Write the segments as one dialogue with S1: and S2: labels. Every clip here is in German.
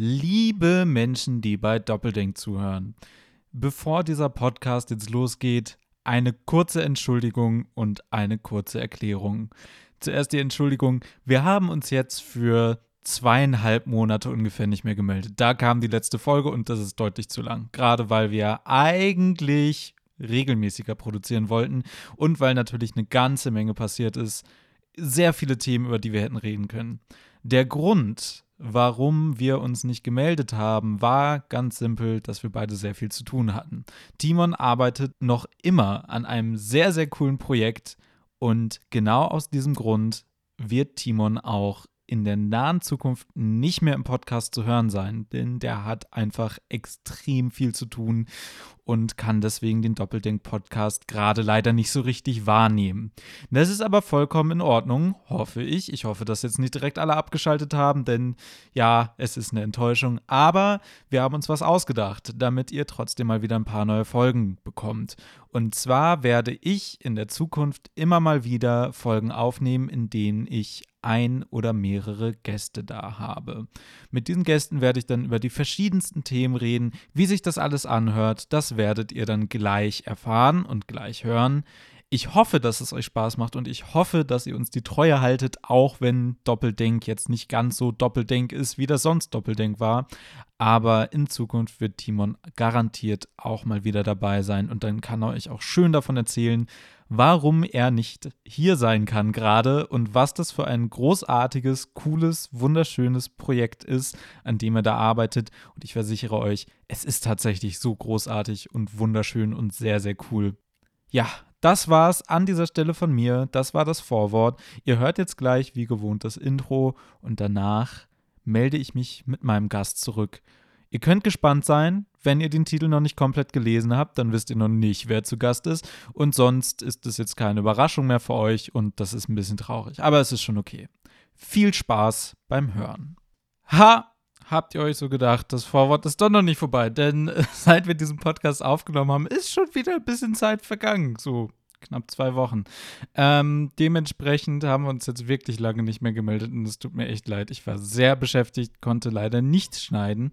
S1: Liebe Menschen, die bei Doppeldenk zuhören, bevor dieser Podcast jetzt losgeht, eine kurze Entschuldigung und eine kurze Erklärung. Zuerst die Entschuldigung. Wir haben uns jetzt für zweieinhalb Monate ungefähr nicht mehr gemeldet. Da kam die letzte Folge und das ist deutlich zu lang. Gerade weil wir eigentlich regelmäßiger produzieren wollten und weil natürlich eine ganze Menge passiert ist. Sehr viele Themen, über die wir hätten reden können. Der Grund, warum wir uns nicht gemeldet haben, war ganz simpel, dass wir beide sehr viel zu tun hatten. Timon arbeitet noch immer an einem sehr, sehr coolen Projekt und genau aus diesem Grund wird Timon auch in der nahen Zukunft nicht mehr im Podcast zu hören sein, denn der hat einfach extrem viel zu tun und kann deswegen den Doppeldenk-Podcast gerade leider nicht so richtig wahrnehmen. Das ist aber vollkommen in Ordnung, hoffe ich. Ich hoffe, dass jetzt nicht direkt alle abgeschaltet haben, denn ja, es ist eine Enttäuschung. Aber wir haben uns was ausgedacht, damit ihr trotzdem mal wieder ein paar neue Folgen bekommt. Und zwar werde ich in der Zukunft immer mal wieder Folgen aufnehmen, in denen ich ein oder mehrere Gäste da habe. Mit diesen Gästen werde ich dann über die verschiedensten Themen reden, wie sich das alles anhört. Das werdet ihr dann gleich erfahren und gleich hören. Ich hoffe, dass es euch Spaß macht und ich hoffe, dass ihr uns die Treue haltet, auch wenn Doppeldenk jetzt nicht ganz so Doppeldenk ist, wie das sonst Doppeldenk war. Aber in Zukunft wird Timon garantiert auch mal wieder dabei sein und dann kann er euch auch schön davon erzählen, warum er nicht hier sein kann gerade und was das für ein großartiges, cooles, wunderschönes Projekt ist, an dem er da arbeitet. Und ich versichere euch, es ist tatsächlich so großartig und wunderschön und sehr, sehr cool. Ja, das war's an dieser Stelle von mir. Das war das Vorwort. Ihr hört jetzt gleich wie gewohnt das Intro und danach melde ich mich mit meinem Gast zurück. Ihr könnt gespannt sein. Wenn ihr den Titel noch nicht komplett gelesen habt, dann wisst ihr noch nicht, wer zu Gast ist. Und sonst ist es jetzt keine Überraschung mehr für euch und das ist ein bisschen traurig. Aber es ist schon okay. Viel Spaß beim Hören. Ha! Habt ihr euch so gedacht, das Vorwort ist doch noch nicht vorbei, denn seit wir diesen Podcast aufgenommen haben, ist schon wieder ein bisschen Zeit vergangen. So knapp zwei Wochen. Ähm, dementsprechend haben wir uns jetzt wirklich lange nicht mehr gemeldet und es tut mir echt leid. Ich war sehr beschäftigt, konnte leider nichts schneiden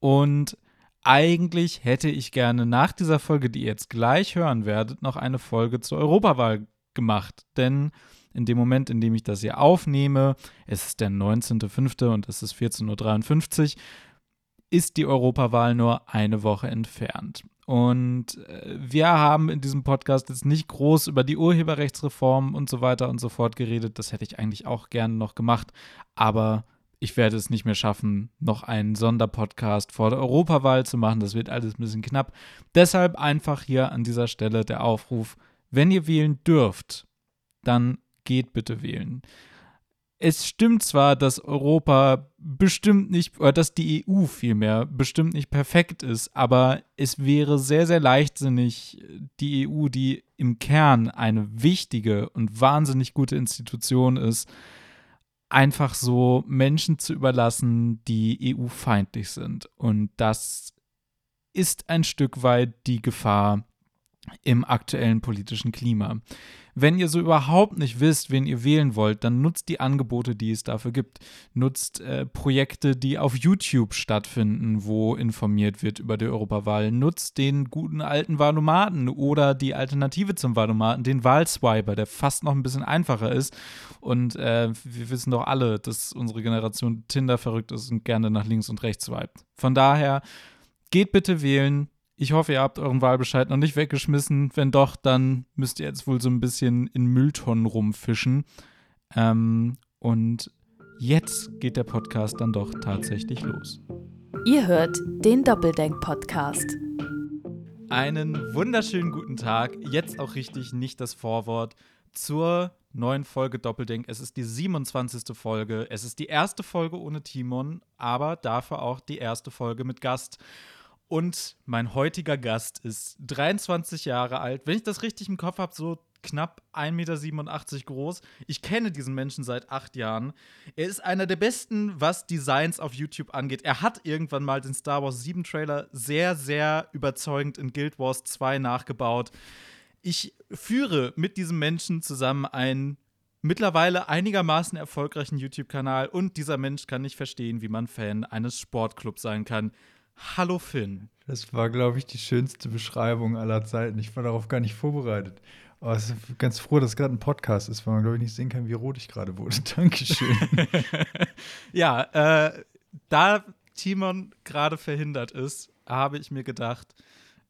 S1: und eigentlich hätte ich gerne nach dieser Folge, die ihr jetzt gleich hören werdet, noch eine Folge zur Europawahl gemacht. Denn in dem Moment, in dem ich das hier aufnehme, es ist der 19.05. und es ist 14.53 Uhr, ist die Europawahl nur eine Woche entfernt. Und äh, wir haben in diesem Podcast jetzt nicht groß über die Urheberrechtsreform und so weiter und so fort geredet. Das hätte ich eigentlich auch gerne noch gemacht. Aber ich werde es nicht mehr schaffen, noch einen Sonderpodcast vor der Europawahl zu machen. Das wird alles ein bisschen knapp. Deshalb einfach hier an dieser Stelle der Aufruf, wenn ihr wählen dürft, dann geht bitte wählen. Es stimmt zwar, dass Europa bestimmt nicht, oder dass die EU vielmehr bestimmt nicht perfekt ist, aber es wäre sehr, sehr leichtsinnig, die EU, die im Kern eine wichtige und wahnsinnig gute Institution ist, einfach so Menschen zu überlassen, die EU-feindlich sind. Und das ist ein Stück weit die Gefahr im aktuellen politischen Klima. Wenn ihr so überhaupt nicht wisst, wen ihr wählen wollt, dann nutzt die Angebote, die es dafür gibt. Nutzt äh, Projekte, die auf YouTube stattfinden, wo informiert wird über die Europawahl. Nutzt den guten alten Wahlomaten oder die Alternative zum Wahlomaten, den Wahlswiper, der fast noch ein bisschen einfacher ist. Und äh, wir wissen doch alle, dass unsere Generation Tinder verrückt ist und gerne nach links und rechts swiped. Von daher, geht bitte wählen ich hoffe, ihr habt euren Wahlbescheid noch nicht weggeschmissen. Wenn doch, dann müsst ihr jetzt wohl so ein bisschen in Mülltonnen rumfischen. Ähm, und jetzt geht der Podcast dann doch tatsächlich los.
S2: Ihr hört den Doppeldenk-Podcast.
S1: Einen wunderschönen guten Tag. Jetzt auch richtig nicht das Vorwort zur neuen Folge Doppeldenk. Es ist die 27. Folge. Es ist die erste Folge ohne Timon, aber dafür auch die erste Folge mit Gast. Und mein heutiger Gast ist 23 Jahre alt. Wenn ich das richtig im Kopf habe, so knapp 1,87 Meter groß. Ich kenne diesen Menschen seit acht Jahren. Er ist einer der besten, was Designs auf YouTube angeht. Er hat irgendwann mal den Star Wars 7 Trailer sehr, sehr überzeugend in Guild Wars 2 nachgebaut. Ich führe mit diesem Menschen zusammen ein mittlerweile einigermaßen erfolgreichen YouTube-Kanal und dieser Mensch kann nicht verstehen, wie man Fan eines Sportclubs sein kann. Hallo Finn.
S3: Das war, glaube ich, die schönste Beschreibung aller Zeiten. Ich war darauf gar nicht vorbereitet. Aber ich bin ganz froh, dass es gerade ein Podcast ist, weil man, glaube ich, nicht sehen kann, wie rot ich gerade wurde. Dankeschön.
S1: ja, äh, da Timon gerade verhindert ist, habe ich mir gedacht,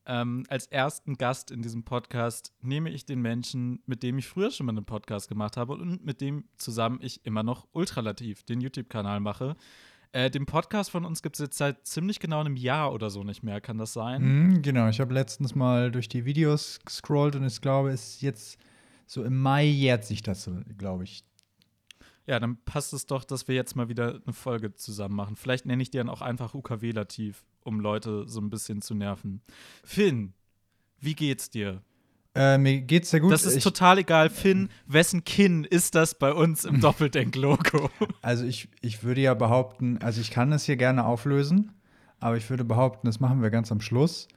S1: ähm, als ersten Gast in diesem Podcast nehme ich den Menschen, mit dem ich früher schon mal einen Podcast gemacht habe und mit dem zusammen ich immer noch Ultralativ den YouTube-Kanal mache. Äh, den Podcast von uns gibt es jetzt seit ziemlich genau einem Jahr oder so nicht mehr, kann das sein?
S3: Mhm, genau, ich habe letztens mal durch die Videos gescrollt und ich glaube, es ist jetzt so im Mai jährt sich das, glaube ich.
S1: Ja, dann passt es doch, dass wir jetzt mal wieder eine Folge zusammen machen. Vielleicht nenne ich die dann auch einfach UKW-Lativ, um Leute so ein bisschen zu nerven. Finn, wie geht's dir?
S3: Äh, mir geht's sehr gut.
S1: Das ist
S3: ich,
S1: total egal. Finn, wessen Kinn ist das bei uns im Doppeldenk-Logo?
S3: Also ich, ich würde ja behaupten, also ich kann das hier gerne auflösen, aber ich würde behaupten, das machen wir ganz am Schluss.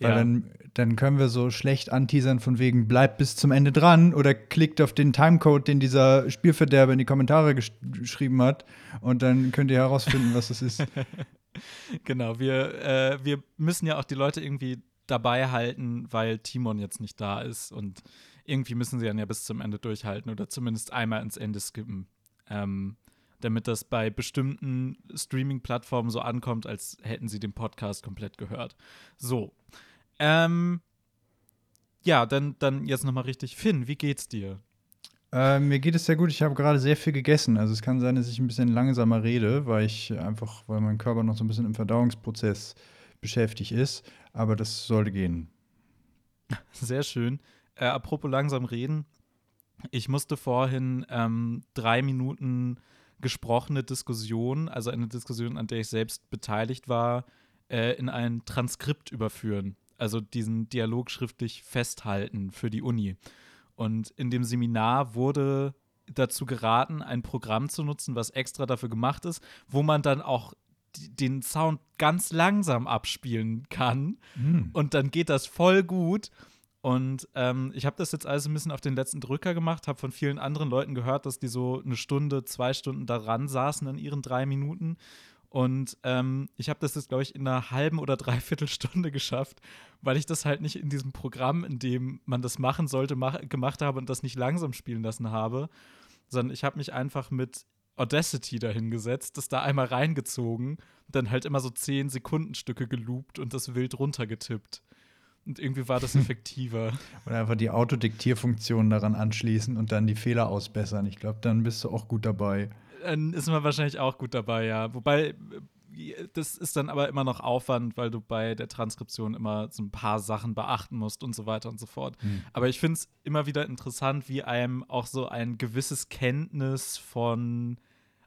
S3: Weil
S1: Ja.
S3: dann, dann können wir so schlecht anteasern von wegen, bleibt bis zum Ende dran oder klickt auf den Timecode, den dieser Spielverderber in die Kommentare gesch geschrieben hat und dann könnt ihr herausfinden, was das ist.
S1: Genau, wir, äh, wir müssen ja auch die Leute irgendwie dabei halten, weil Timon jetzt nicht da ist und irgendwie müssen sie dann ja bis zum Ende durchhalten oder zumindest einmal ins Ende skippen. Ähm, damit das bei bestimmten Streaming-Plattformen so ankommt, als hätten sie den Podcast komplett gehört. So. Ähm, ja, dann, dann jetzt nochmal richtig. Finn, wie geht's dir?
S3: Äh, mir geht es sehr gut. Ich habe gerade sehr viel gegessen. Also es kann sein, dass ich ein bisschen langsamer rede, weil ich einfach, weil mein Körper noch so ein bisschen im Verdauungsprozess beschäftigt ist. Aber das sollte gehen.
S1: Sehr schön. Äh, apropos langsam reden. Ich musste vorhin ähm, drei Minuten gesprochene Diskussion, also eine Diskussion, an der ich selbst beteiligt war, äh, in ein Transkript überführen. Also diesen Dialog schriftlich festhalten für die Uni. Und in dem Seminar wurde dazu geraten, ein Programm zu nutzen, was extra dafür gemacht ist, wo man dann auch den Sound ganz langsam abspielen kann. Und dann geht das voll gut. Und ähm, ich habe das jetzt alles ein bisschen auf den letzten Drücker gemacht, habe von vielen anderen Leuten gehört, dass die so eine Stunde, zwei Stunden daran saßen an ihren drei Minuten. Und ähm, ich habe das jetzt, glaube ich, in einer halben oder dreiviertel Stunde geschafft, weil ich das halt nicht in diesem Programm, in dem man das machen sollte, mach gemacht habe und das nicht langsam spielen lassen habe, sondern ich habe mich einfach mit Audacity dahingesetzt, das da einmal reingezogen, dann halt immer so 10 Sekundenstücke geloopt und das wild runtergetippt. Und irgendwie war das effektiver.
S3: Oder einfach die Autodiktierfunktion daran anschließen und dann die Fehler ausbessern. Ich glaube, dann bist du auch gut dabei.
S1: dann ist man wahrscheinlich auch gut dabei, ja. Wobei, das ist dann aber immer noch Aufwand, weil du bei der Transkription immer so ein paar Sachen beachten musst und so weiter und so fort. Aber ich finde es immer wieder interessant, wie einem auch so ein gewisses Kenntnis von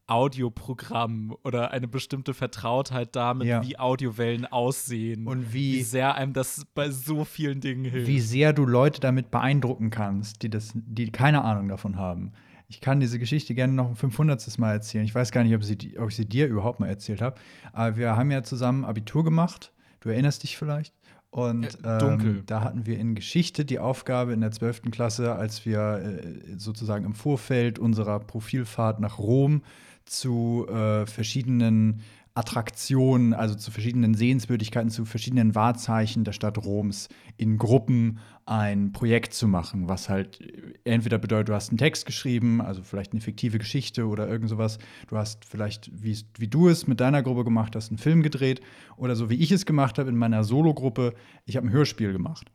S1: Audioprogrammen oder eine bestimmte Vertrautheit damit,
S3: Ja.
S1: wie Audiowellen aussehen.
S3: Und
S1: wie
S3: wie,
S1: sehr einem das bei so vielen Dingen hilft.
S3: wie sehr du Leute damit beeindrucken kannst, die, das, die keine Ahnung davon haben. Ich kann diese Geschichte gerne noch ein 500. Mal erzählen. Ich weiß gar nicht, ob, sie, ob ich sie dir überhaupt mal erzählt habe. Aber wir haben ja zusammen Abitur gemacht. Du erinnerst dich vielleicht? Und
S1: Äh.
S3: Ähm, da hatten wir in Geschichte die Aufgabe in der 12. Klasse, als wir äh, sozusagen im Vorfeld unserer Profilfahrt nach Rom zu äh, verschiedenen Attraktionen, also zu verschiedenen Sehenswürdigkeiten, zu verschiedenen Wahrzeichen der Stadt Roms in Gruppen ein Projekt zu machen, was halt entweder bedeutet, du hast einen Text geschrieben, also vielleicht eine fiktive Geschichte oder irgend sowas. Du hast vielleicht, wie, wie du es mit deiner Gruppe gemacht hast, einen Film gedreht oder so wie ich es gemacht habe in meiner Solo-Gruppe, ich habe ein Hörspiel gemacht.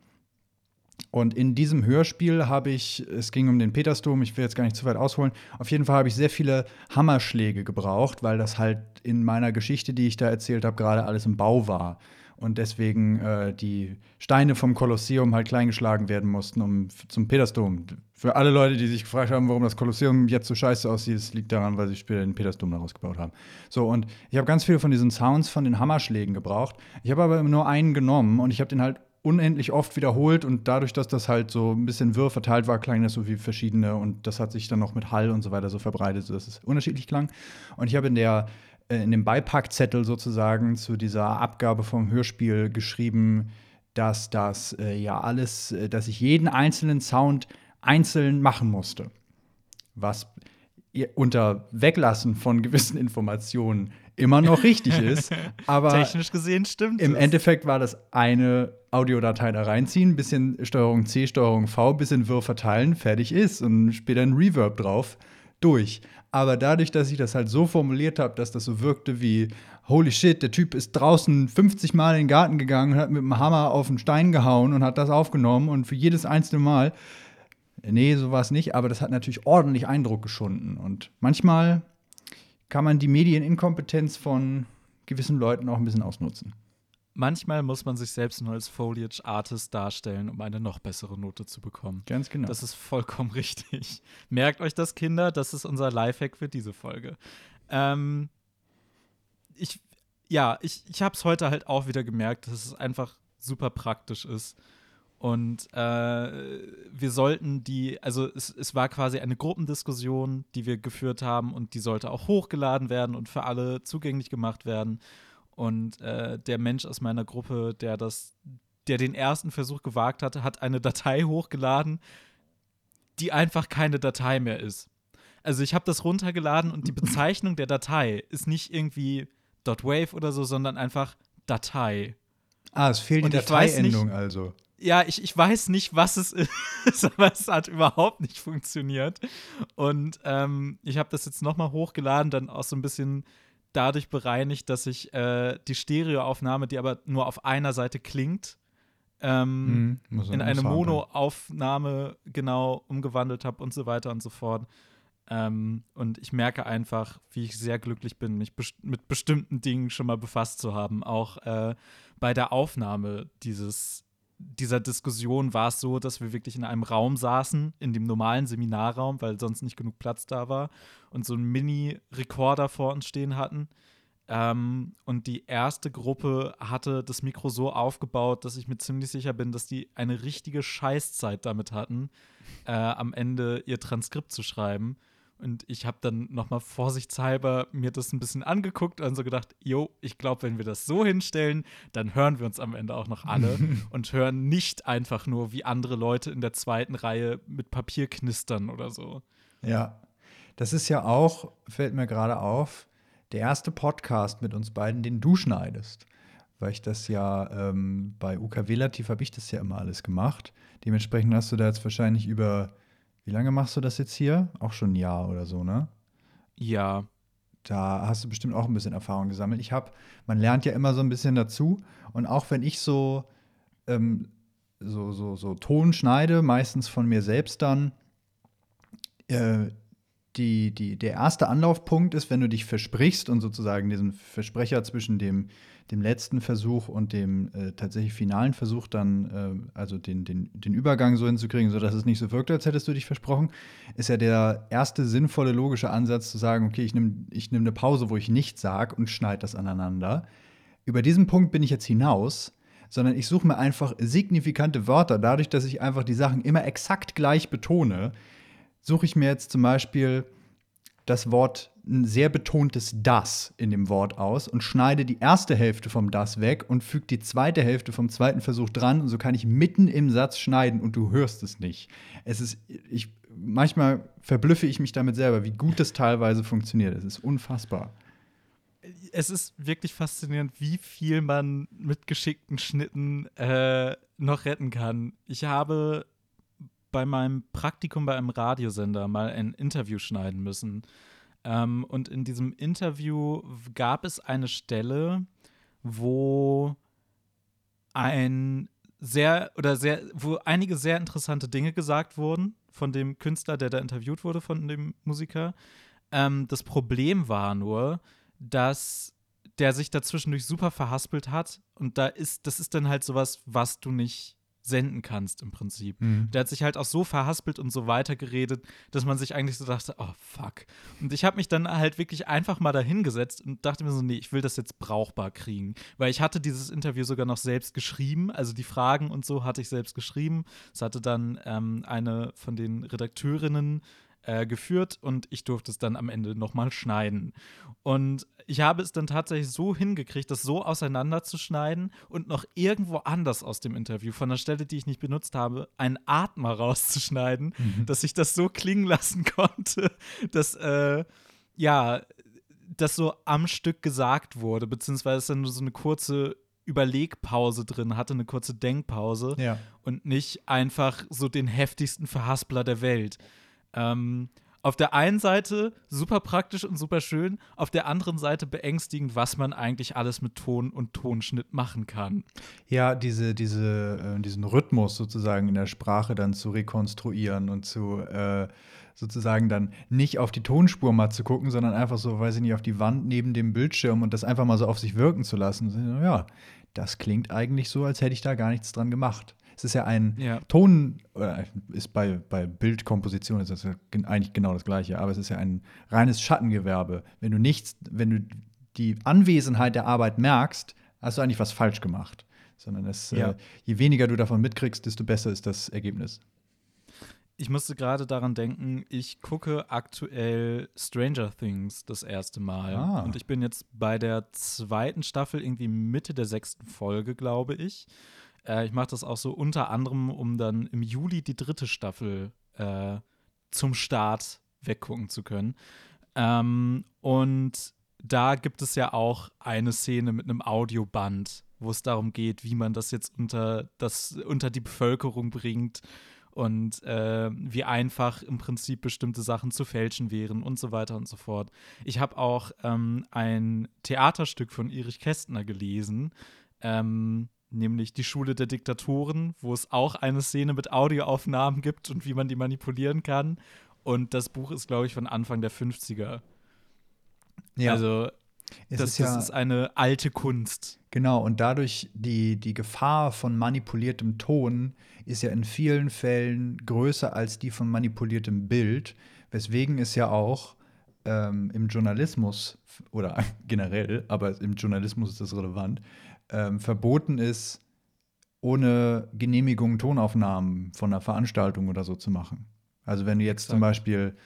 S3: Und in diesem Hörspiel habe ich, es ging um den Petersdom, ich will jetzt gar nicht zu weit ausholen, auf jeden Fall habe ich sehr viele Hammerschläge gebraucht, weil das halt in meiner Geschichte, die ich da erzählt habe, gerade alles im Bau war. Und deswegen äh, die Steine vom Kolosseum halt kleingeschlagen werden mussten, um zum Petersdom. Für alle Leute, die sich gefragt haben, warum das Kolosseum jetzt so scheiße aussieht, es liegt daran, weil sie später den Petersdom daraus gebaut haben. So, und ich habe ganz viele von diesen Sounds von den Hammerschlägen gebraucht. Ich habe aber nur einen genommen und ich habe den halt unendlich oft wiederholt und dadurch, dass das halt so ein bisschen wirr verteilt war, klang das so wie verschiedene und das hat sich dann noch mit Hall und so weiter so verbreitet, sodass es unterschiedlich klang. Und ich habe in der äh, in dem Beipackzettel sozusagen zu dieser Abgabe vom Hörspiel geschrieben, dass das äh, ja alles, äh, dass ich jeden einzelnen Sound einzeln machen musste. was unter Weglassen von gewissen Informationen immer noch richtig ist. Aber
S1: technisch gesehen stimmt.
S3: Im das. Endeffekt war das eine Audiodatei da reinziehen, bisschen Steuerung C, Steuerung V, bisschen Wirr verteilen, fertig ist und später ein Reverb drauf, durch. Aber dadurch, dass ich das halt so formuliert habe, dass das so wirkte wie Holy shit, der Typ ist draußen 50 Mal in den Garten gegangen und hat mit dem Hammer auf einen Stein gehauen und hat das aufgenommen und für jedes einzelne Mal Nee, sowas nicht, aber das hat natürlich ordentlich Eindruck geschunden. Und manchmal kann man die Medieninkompetenz von gewissen Leuten auch ein bisschen ausnutzen.
S1: Manchmal muss man sich selbst nur als Foliage Artist darstellen, um eine noch bessere Note zu bekommen.
S3: Ganz genau.
S1: Das ist vollkommen richtig. Merkt euch das, Kinder, das ist unser Lifehack für diese Folge. Ähm, ich, ja, ich, ich habe es heute halt auch wieder gemerkt, dass es einfach super praktisch ist und äh, wir sollten die, also es, es war quasi eine Gruppendiskussion, die wir geführt haben und die sollte auch hochgeladen werden und für alle zugänglich gemacht werden. Und äh, der Mensch aus meiner Gruppe, der das, der den ersten Versuch gewagt hatte, hat eine Datei hochgeladen, die einfach keine Datei mehr ist. Also ich habe das runtergeladen und die Bezeichnung der Datei ist nicht irgendwie .wave oder so, sondern einfach Datei.
S3: Ah, es fehlt die Dateiendung also
S1: ja, ich, ich weiß nicht, was es ist, aber es hat überhaupt nicht funktioniert. Und ähm, ich habe das jetzt nochmal hochgeladen, dann auch so ein bisschen dadurch bereinigt, dass ich äh, die Stereoaufnahme, die aber nur auf einer Seite klingt, ähm, hm, in eine Monoaufnahme genau umgewandelt habe und so weiter und so fort. Ähm, und ich merke einfach, wie ich sehr glücklich bin, mich best mit bestimmten Dingen schon mal befasst zu haben. Auch äh, bei der Aufnahme dieses dieser Diskussion war es so, dass wir wirklich in einem Raum saßen, in dem normalen Seminarraum, weil sonst nicht genug Platz da war, und so einen Mini-Rekorder vor uns stehen hatten. Ähm, und die erste Gruppe hatte das Mikro so aufgebaut, dass ich mir ziemlich sicher bin, dass die eine richtige Scheißzeit damit hatten, äh, am Ende ihr Transkript zu schreiben. Und ich habe dann nochmal vorsichtshalber mir das ein bisschen angeguckt und so gedacht, jo, ich glaube, wenn wir das so hinstellen, dann hören wir uns am Ende auch noch alle und hören nicht einfach nur, wie andere Leute in der zweiten Reihe mit Papier knistern oder so.
S3: Ja, das ist ja auch, fällt mir gerade auf, der erste Podcast mit uns beiden, den du schneidest. Weil ich das ja ähm, bei UKW Lativ habe ich das ja immer alles gemacht. Dementsprechend hast du da jetzt wahrscheinlich über wie lange machst du das jetzt hier? Auch schon ein Jahr oder so, ne?
S1: Ja.
S3: Da hast du bestimmt auch ein bisschen Erfahrung gesammelt. Ich habe, man lernt ja immer so ein bisschen dazu. Und auch wenn ich so, ähm, so, so, so Ton schneide, meistens von mir selbst dann, äh, die, die, der erste Anlaufpunkt ist, wenn du dich versprichst und sozusagen diesen Versprecher zwischen dem, dem letzten Versuch und dem äh, tatsächlich finalen Versuch dann, äh, also den, den, den Übergang so hinzukriegen, sodass es nicht so wirkt, als hättest du dich versprochen, ist ja der erste sinnvolle, logische Ansatz zu sagen, okay, ich nehme ich nehm eine Pause, wo ich nichts sage und schneide das aneinander. Über diesen Punkt bin ich jetzt hinaus, sondern ich suche mir einfach signifikante Wörter, dadurch, dass ich einfach die Sachen immer exakt gleich betone, suche ich mir jetzt zum Beispiel das Wort, ein sehr betontes das in dem Wort aus und schneide die erste Hälfte vom das weg und füge die zweite Hälfte vom zweiten Versuch dran und so kann ich mitten im Satz schneiden und du hörst es nicht. Es ist, ich, manchmal verblüffe ich mich damit selber, wie gut das teilweise funktioniert. Es ist unfassbar.
S1: Es ist wirklich faszinierend, wie viel man mit geschickten Schnitten äh, noch retten kann. Ich habe bei meinem Praktikum bei einem Radiosender mal ein Interview schneiden müssen. Ähm, und in diesem Interview gab es eine Stelle, wo ein sehr oder sehr, wo einige sehr interessante Dinge gesagt wurden von dem Künstler, der da interviewt wurde, von dem Musiker. Ähm, das Problem war nur, dass der sich dazwischendurch super verhaspelt hat und da ist, das ist dann halt sowas, was du nicht senden kannst im Prinzip. Mhm. Der hat sich halt auch so verhaspelt und so weitergeredet, dass man sich eigentlich so dachte, oh fuck. Und ich habe mich dann halt wirklich einfach mal dahingesetzt und dachte mir so, nee, ich will das jetzt brauchbar kriegen. Weil ich hatte dieses Interview sogar noch selbst geschrieben, also die Fragen und so hatte ich selbst geschrieben. Es hatte dann ähm, eine von den Redakteurinnen äh, geführt und ich durfte es dann am Ende nochmal schneiden. Und ich habe es dann tatsächlich so hingekriegt, das so auseinanderzuschneiden und noch irgendwo anders aus dem Interview, von der Stelle, die ich nicht benutzt habe, einen Atmer rauszuschneiden, mhm. dass ich das so klingen lassen konnte, dass, äh, ja, das so am Stück gesagt wurde, beziehungsweise dann nur so eine kurze Überlegpause drin hatte, eine kurze Denkpause
S3: ja.
S1: und nicht einfach so den heftigsten Verhaspler der Welt. Ähm, auf der einen Seite super praktisch und super schön, auf der anderen Seite beängstigend, was man eigentlich alles mit Ton und Tonschnitt machen kann.
S3: Ja, diese, diese, äh, diesen Rhythmus sozusagen in der Sprache dann zu rekonstruieren und zu äh, sozusagen dann nicht auf die Tonspur mal zu gucken, sondern einfach so, weiß ich nicht, auf die Wand neben dem Bildschirm und das einfach mal so auf sich wirken zu lassen. Ja, das klingt eigentlich so, als hätte ich da gar nichts dran gemacht. Es ist ja ein ja. Ton, ist bei, bei Bildkomposition ist das ja eigentlich genau das Gleiche, aber es ist ja ein reines Schattengewerbe. Wenn du nichts, wenn du die Anwesenheit der Arbeit merkst, hast du eigentlich was falsch gemacht. Sondern es, ja. äh, je weniger du davon mitkriegst, desto besser ist das Ergebnis.
S1: Ich musste gerade daran denken, ich gucke aktuell Stranger Things das erste Mal. Ah. Und ich bin jetzt bei der zweiten Staffel, irgendwie Mitte der sechsten Folge, glaube ich. Äh, ich mache das auch so unter anderem, um dann im Juli die dritte Staffel äh, zum Start weggucken zu können. Ähm, und da gibt es ja auch eine Szene mit einem Audioband, wo es darum geht, wie man das jetzt unter, das, unter die Bevölkerung bringt und äh, wie einfach im Prinzip bestimmte Sachen zu fälschen wären und so weiter und so fort. Ich habe auch ähm, ein Theaterstück von Erich Kästner gelesen, ähm, nämlich die Schule der Diktatoren, wo es auch eine Szene mit Audioaufnahmen gibt und wie man die manipulieren kann. Und das Buch ist, glaube ich, von Anfang der 50er. Ja. Also, es das, ist, ja, das ist eine alte Kunst.
S3: Genau, und dadurch die, die Gefahr von manipuliertem Ton ist ja in vielen Fällen größer als die von manipuliertem Bild, weswegen es ja auch ähm, im Journalismus oder generell, aber im Journalismus ist das relevant, ähm, verboten ist, ohne Genehmigung Tonaufnahmen von einer Veranstaltung oder so zu machen. Also wenn du jetzt Sag. zum Beispiel,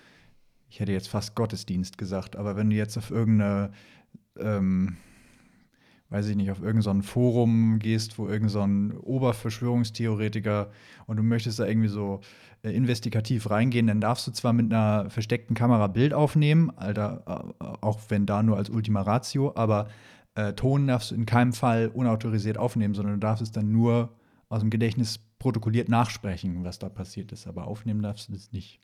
S3: ich hätte jetzt fast Gottesdienst gesagt, aber wenn du jetzt auf irgendeine, ähm, weiß ich nicht, auf irgendein Forum gehst, wo irgendein so Oberverschwörungstheoretiker und du möchtest da irgendwie so äh, investigativ reingehen, dann darfst du zwar mit einer versteckten Kamera Bild aufnehmen, Alter, auch wenn da nur als Ultima Ratio, aber äh, Ton darfst du in keinem Fall unautorisiert aufnehmen, sondern du darfst es dann nur aus dem Gedächtnis protokolliert nachsprechen, was da passiert ist. Aber aufnehmen darfst du das nicht.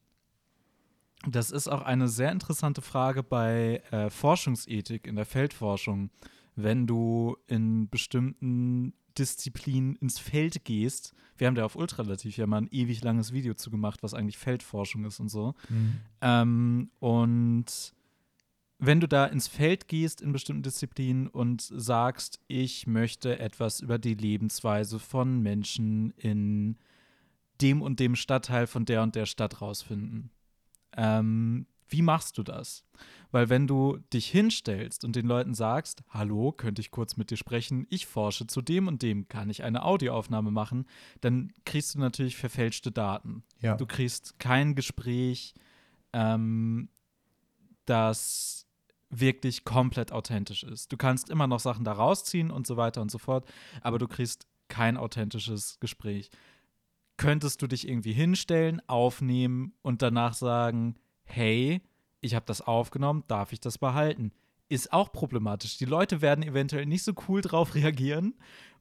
S1: Das ist auch eine sehr interessante Frage bei äh, Forschungsethik in der Feldforschung. Wenn du in bestimmten Disziplinen ins Feld gehst, wir haben da auf Ultralativ ja mal ein ewig langes Video zu gemacht, was eigentlich Feldforschung ist und so. Mhm. Ähm, und wenn du da ins Feld gehst in bestimmten Disziplinen und sagst, ich möchte etwas über die Lebensweise von Menschen in dem und dem Stadtteil von der und der Stadt rausfinden, ähm, wie machst du das? Weil wenn du dich hinstellst und den Leuten sagst, hallo, könnte ich kurz mit dir sprechen, ich forsche zu dem und dem, kann ich eine Audioaufnahme machen, dann kriegst du natürlich verfälschte Daten.
S3: Ja.
S1: Du kriegst kein Gespräch, ähm, das wirklich komplett authentisch ist. Du kannst immer noch Sachen da rausziehen und so weiter und so fort, aber du kriegst kein authentisches Gespräch. Könntest du dich irgendwie hinstellen, aufnehmen und danach sagen, hey, ich habe das aufgenommen, darf ich das behalten? Ist auch problematisch. Die Leute werden eventuell nicht so cool drauf reagieren.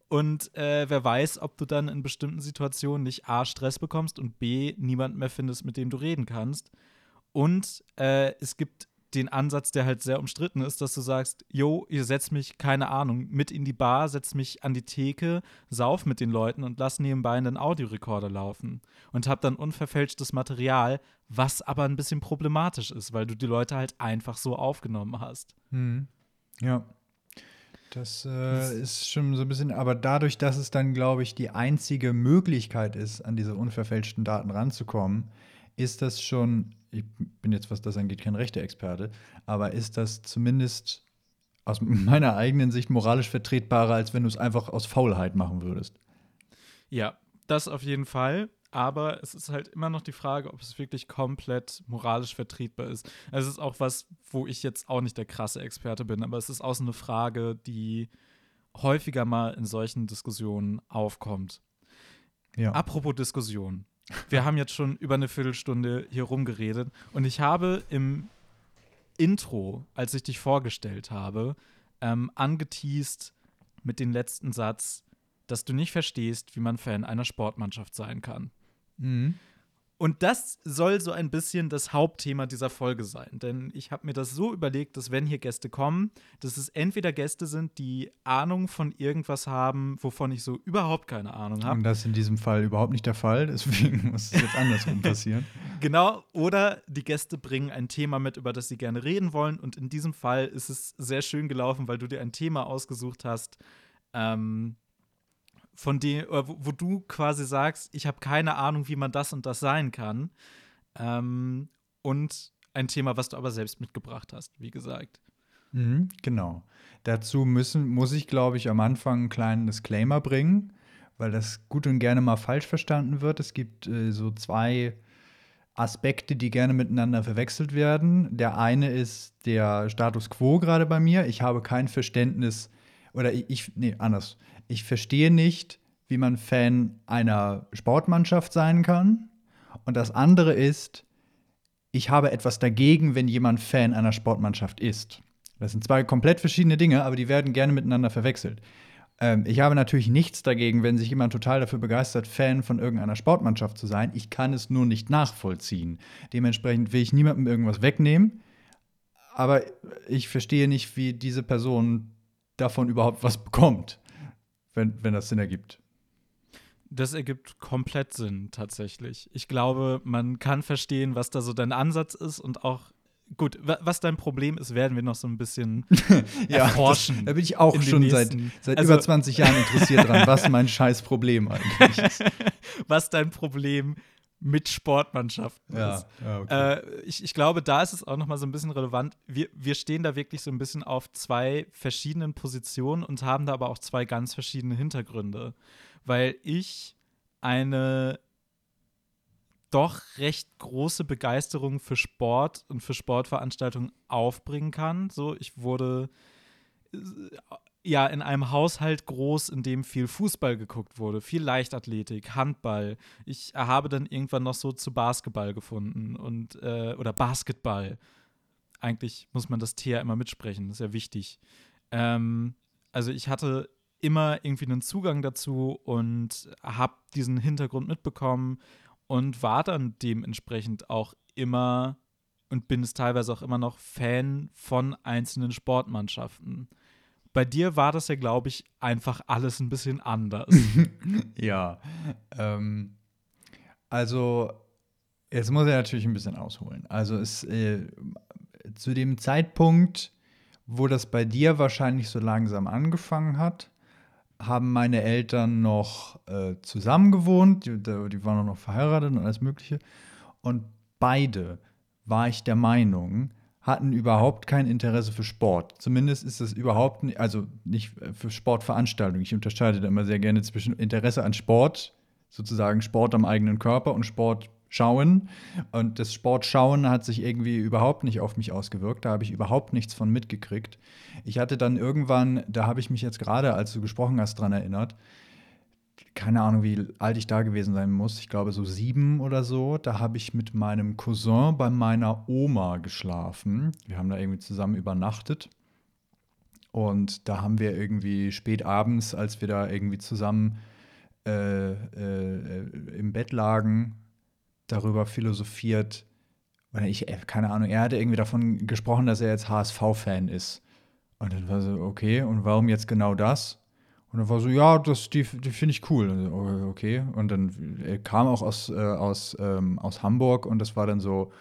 S1: Und äh, wer weiß, ob du dann in bestimmten Situationen nicht A, Stress bekommst und B, niemand mehr findest, mit dem du reden kannst. Und äh, es gibt den Ansatz, der halt sehr umstritten ist, dass du sagst, jo, ihr setzt mich, keine Ahnung, mit in die Bar, setzt mich an die Theke, sauf mit den Leuten und lass nebenbei einen Audiorekorder laufen. Und hab dann unverfälschtes Material, was aber ein bisschen problematisch ist, weil du die Leute halt einfach so aufgenommen hast.
S3: Hm. Ja. Das äh, ist schon so ein bisschen, aber dadurch, dass es dann, glaube ich, die einzige Möglichkeit ist, an diese unverfälschten Daten ranzukommen, ist das schon ich bin jetzt, was das angeht, kein Rechte-Experte, aber ist das zumindest aus meiner eigenen Sicht moralisch vertretbarer, als wenn du es einfach aus Faulheit machen würdest?
S1: Ja, das auf jeden Fall. aber es ist halt immer noch die Frage, ob es wirklich komplett moralisch vertretbar ist. Es ist auch was, wo ich jetzt auch nicht der krasse Experte bin, aber es ist auch so eine Frage, die häufiger mal in solchen Diskussionen aufkommt. Ja. Apropos Diskussion. Wir haben jetzt schon über eine Viertelstunde hier rumgeredet und ich habe im Intro, als ich dich vorgestellt habe, ähm, angeteased mit dem letzten Satz, dass du nicht verstehst, wie man Fan einer Sportmannschaft sein kann. Mhm. Und das soll so ein bisschen das Hauptthema dieser Folge sein. Denn ich habe mir das so überlegt, dass wenn hier Gäste kommen, dass es entweder Gäste sind, die Ahnung von irgendwas haben, wovon ich so überhaupt keine Ahnung habe.
S3: Und das ist in diesem Fall überhaupt nicht der Fall, deswegen muss es jetzt andersrum passieren.
S1: genau, oder die Gäste bringen ein Thema mit, über das sie gerne reden wollen. Und in diesem Fall ist es sehr schön gelaufen, weil du dir ein Thema ausgesucht hast, ähm, von dem, wo, wo, du quasi sagst, ich habe keine Ahnung, wie man das und das sein kann. Ähm, und ein Thema, was du aber selbst mitgebracht hast, wie gesagt.
S3: Mhm, genau. Dazu müssen, muss ich, glaube ich, am Anfang einen kleinen Disclaimer bringen, weil das gut und gerne mal falsch verstanden wird. Es gibt äh, so zwei Aspekte, die gerne miteinander verwechselt werden. Der eine ist der Status quo gerade bei mir. Ich habe kein Verständnis, oder ich, ich nee, anders ich verstehe nicht, wie man Fan einer Sportmannschaft sein kann. Und das andere ist, ich habe etwas dagegen, wenn jemand Fan einer Sportmannschaft ist. Das sind zwei komplett verschiedene Dinge, aber die werden gerne miteinander verwechselt. Ähm, ich habe natürlich nichts dagegen, wenn sich jemand total dafür begeistert, Fan von irgendeiner Sportmannschaft zu sein. Ich kann es nur nicht nachvollziehen. Dementsprechend will ich niemandem irgendwas wegnehmen. Aber ich verstehe nicht, wie diese Person davon überhaupt was bekommt wenn, wenn das Sinn ergibt.
S1: Das ergibt komplett Sinn, tatsächlich. Ich glaube, man kann verstehen, was da so dein Ansatz ist und auch gut, was dein Problem ist, werden wir noch so ein bisschen ja, erforschen. Das,
S3: da bin ich auch schon seit, seit also, über 20 Jahren interessiert dran, was mein scheiß Problem eigentlich ist.
S1: was dein Problem mit Sportmannschaften
S3: ja,
S1: ist.
S3: Ja, okay.
S1: äh, ich, ich glaube, da ist es auch noch mal so ein bisschen relevant. Wir, wir stehen da wirklich so ein bisschen auf zwei verschiedenen Positionen und haben da aber auch zwei ganz verschiedene Hintergründe. Weil ich eine doch recht große Begeisterung für Sport und für Sportveranstaltungen aufbringen kann. So, ich wurde ja in einem Haushalt groß, in dem viel Fußball geguckt wurde, viel Leichtathletik, Handball. Ich habe dann irgendwann noch so zu Basketball gefunden und äh, oder Basketball. Eigentlich muss man das T ja immer mitsprechen, das ist ja wichtig. Ähm, also ich hatte immer irgendwie einen Zugang dazu und habe diesen Hintergrund mitbekommen und war dann dementsprechend auch immer und bin es teilweise auch immer noch Fan von einzelnen Sportmannschaften. Bei dir war das ja, glaube ich, einfach alles ein bisschen anders.
S3: ja. Ähm, also, jetzt muss er natürlich ein bisschen ausholen. Also, es, äh, zu dem Zeitpunkt, wo das bei dir wahrscheinlich so langsam angefangen hat, haben meine Eltern noch äh, zusammen gewohnt. Die, die waren auch noch verheiratet und alles Mögliche. Und beide war ich der Meinung, hatten überhaupt kein Interesse für Sport. Zumindest ist das überhaupt nicht, also nicht für Sportveranstaltungen. Ich unterscheide da immer sehr gerne zwischen Interesse an Sport, sozusagen Sport am eigenen Körper und Sport schauen. Und das Sportschauen hat sich irgendwie überhaupt nicht auf mich ausgewirkt. Da habe ich überhaupt nichts von mitgekriegt. Ich hatte dann irgendwann, da habe ich mich jetzt gerade, als du gesprochen hast, dran erinnert, keine Ahnung, wie alt ich da gewesen sein muss. Ich glaube so sieben oder so. Da habe ich mit meinem Cousin bei meiner Oma geschlafen. Wir haben da irgendwie zusammen übernachtet. Und da haben wir irgendwie spät abends, als wir da irgendwie zusammen äh, äh, im Bett lagen, darüber philosophiert. Oder ich, äh, keine Ahnung, er hatte irgendwie davon gesprochen, dass er jetzt HSV-Fan ist. Und dann war so, okay, und warum jetzt genau das? Und dann war so, ja, das, die, die finde ich cool. Und, oh, okay. Und dann er kam auch aus, äh, aus, ähm, aus Hamburg und das war dann so,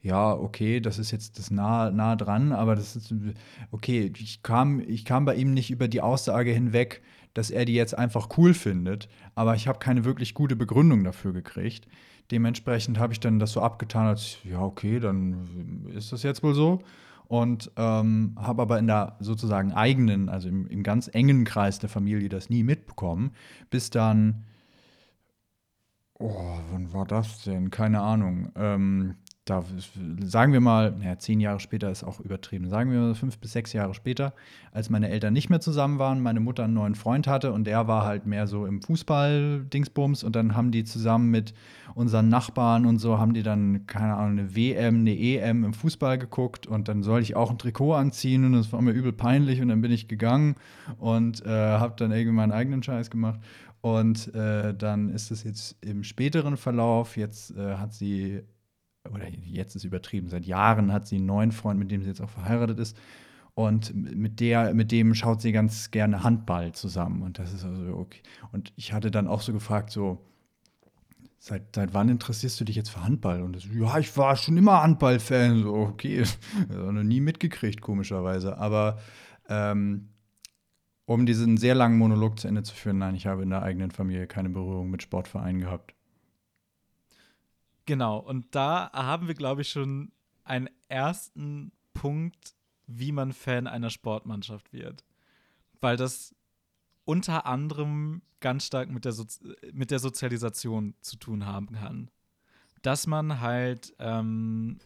S3: ja, okay, das ist jetzt das nah, nah dran, aber das ist, okay, ich kam, ich kam bei ihm nicht über die Aussage hinweg, dass er die jetzt einfach cool findet, aber ich habe keine wirklich gute Begründung dafür gekriegt. Dementsprechend habe ich dann das so abgetan, als, ja, okay, dann ist das jetzt wohl so und ähm, habe aber in der sozusagen eigenen, also im, im, ganz engen Kreis der Familie das nie mitbekommen, bis dann Oh, wann war das denn? Keine Ahnung. Ähm, da sagen wir mal, naja, zehn Jahre später ist auch übertrieben. Sagen wir mal fünf bis sechs Jahre später, als meine Eltern nicht mehr zusammen waren, meine Mutter einen neuen Freund hatte und der war halt mehr so im Fußball-Dingsbums und dann haben die zusammen mit unseren Nachbarn und so, haben die dann, keine Ahnung, eine WM, eine EM im Fußball geguckt und dann soll ich auch ein Trikot anziehen und das war mir übel peinlich und dann bin ich gegangen und äh, habe dann irgendwie meinen eigenen Scheiß gemacht. Und äh, dann ist es jetzt im späteren Verlauf, jetzt äh, hat sie oder jetzt ist übertrieben, seit Jahren hat sie einen neuen Freund, mit dem sie jetzt auch verheiratet ist. Und mit der, mit dem schaut sie ganz gerne Handball zusammen. Und das ist also okay. Und ich hatte dann auch so gefragt, so, seit, seit wann interessierst du dich jetzt für Handball? Und das, ja, ich war schon immer Handball-Fan. So, okay. Also noch nie mitgekriegt, komischerweise. Aber ähm, um diesen sehr langen Monolog zu Ende zu führen, nein, ich habe in der eigenen Familie keine Berührung mit Sportvereinen gehabt.
S1: Genau, und da haben wir, glaube ich, schon einen ersten Punkt, wie man Fan einer Sportmannschaft wird. Weil das unter anderem ganz stark mit der, so mit der Sozialisation zu tun haben kann. Dass man halt ähm,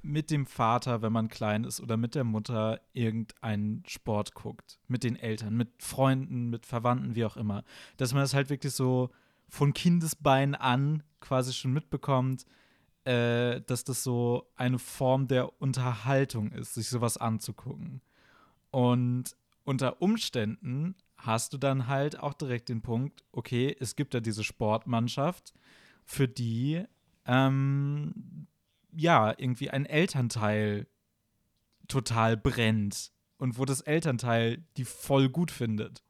S1: mit dem Vater, wenn man klein ist, oder mit der Mutter irgendeinen Sport guckt. Mit den Eltern, mit Freunden, mit Verwandten, wie auch immer. Dass man das halt wirklich so von Kindesbein an quasi schon mitbekommt, äh, dass das so eine Form der Unterhaltung ist, sich sowas anzugucken. Und unter Umständen hast du dann halt auch direkt den Punkt, okay, es gibt ja diese Sportmannschaft, für die ähm, ja irgendwie ein Elternteil total brennt und wo das Elternteil die voll gut findet.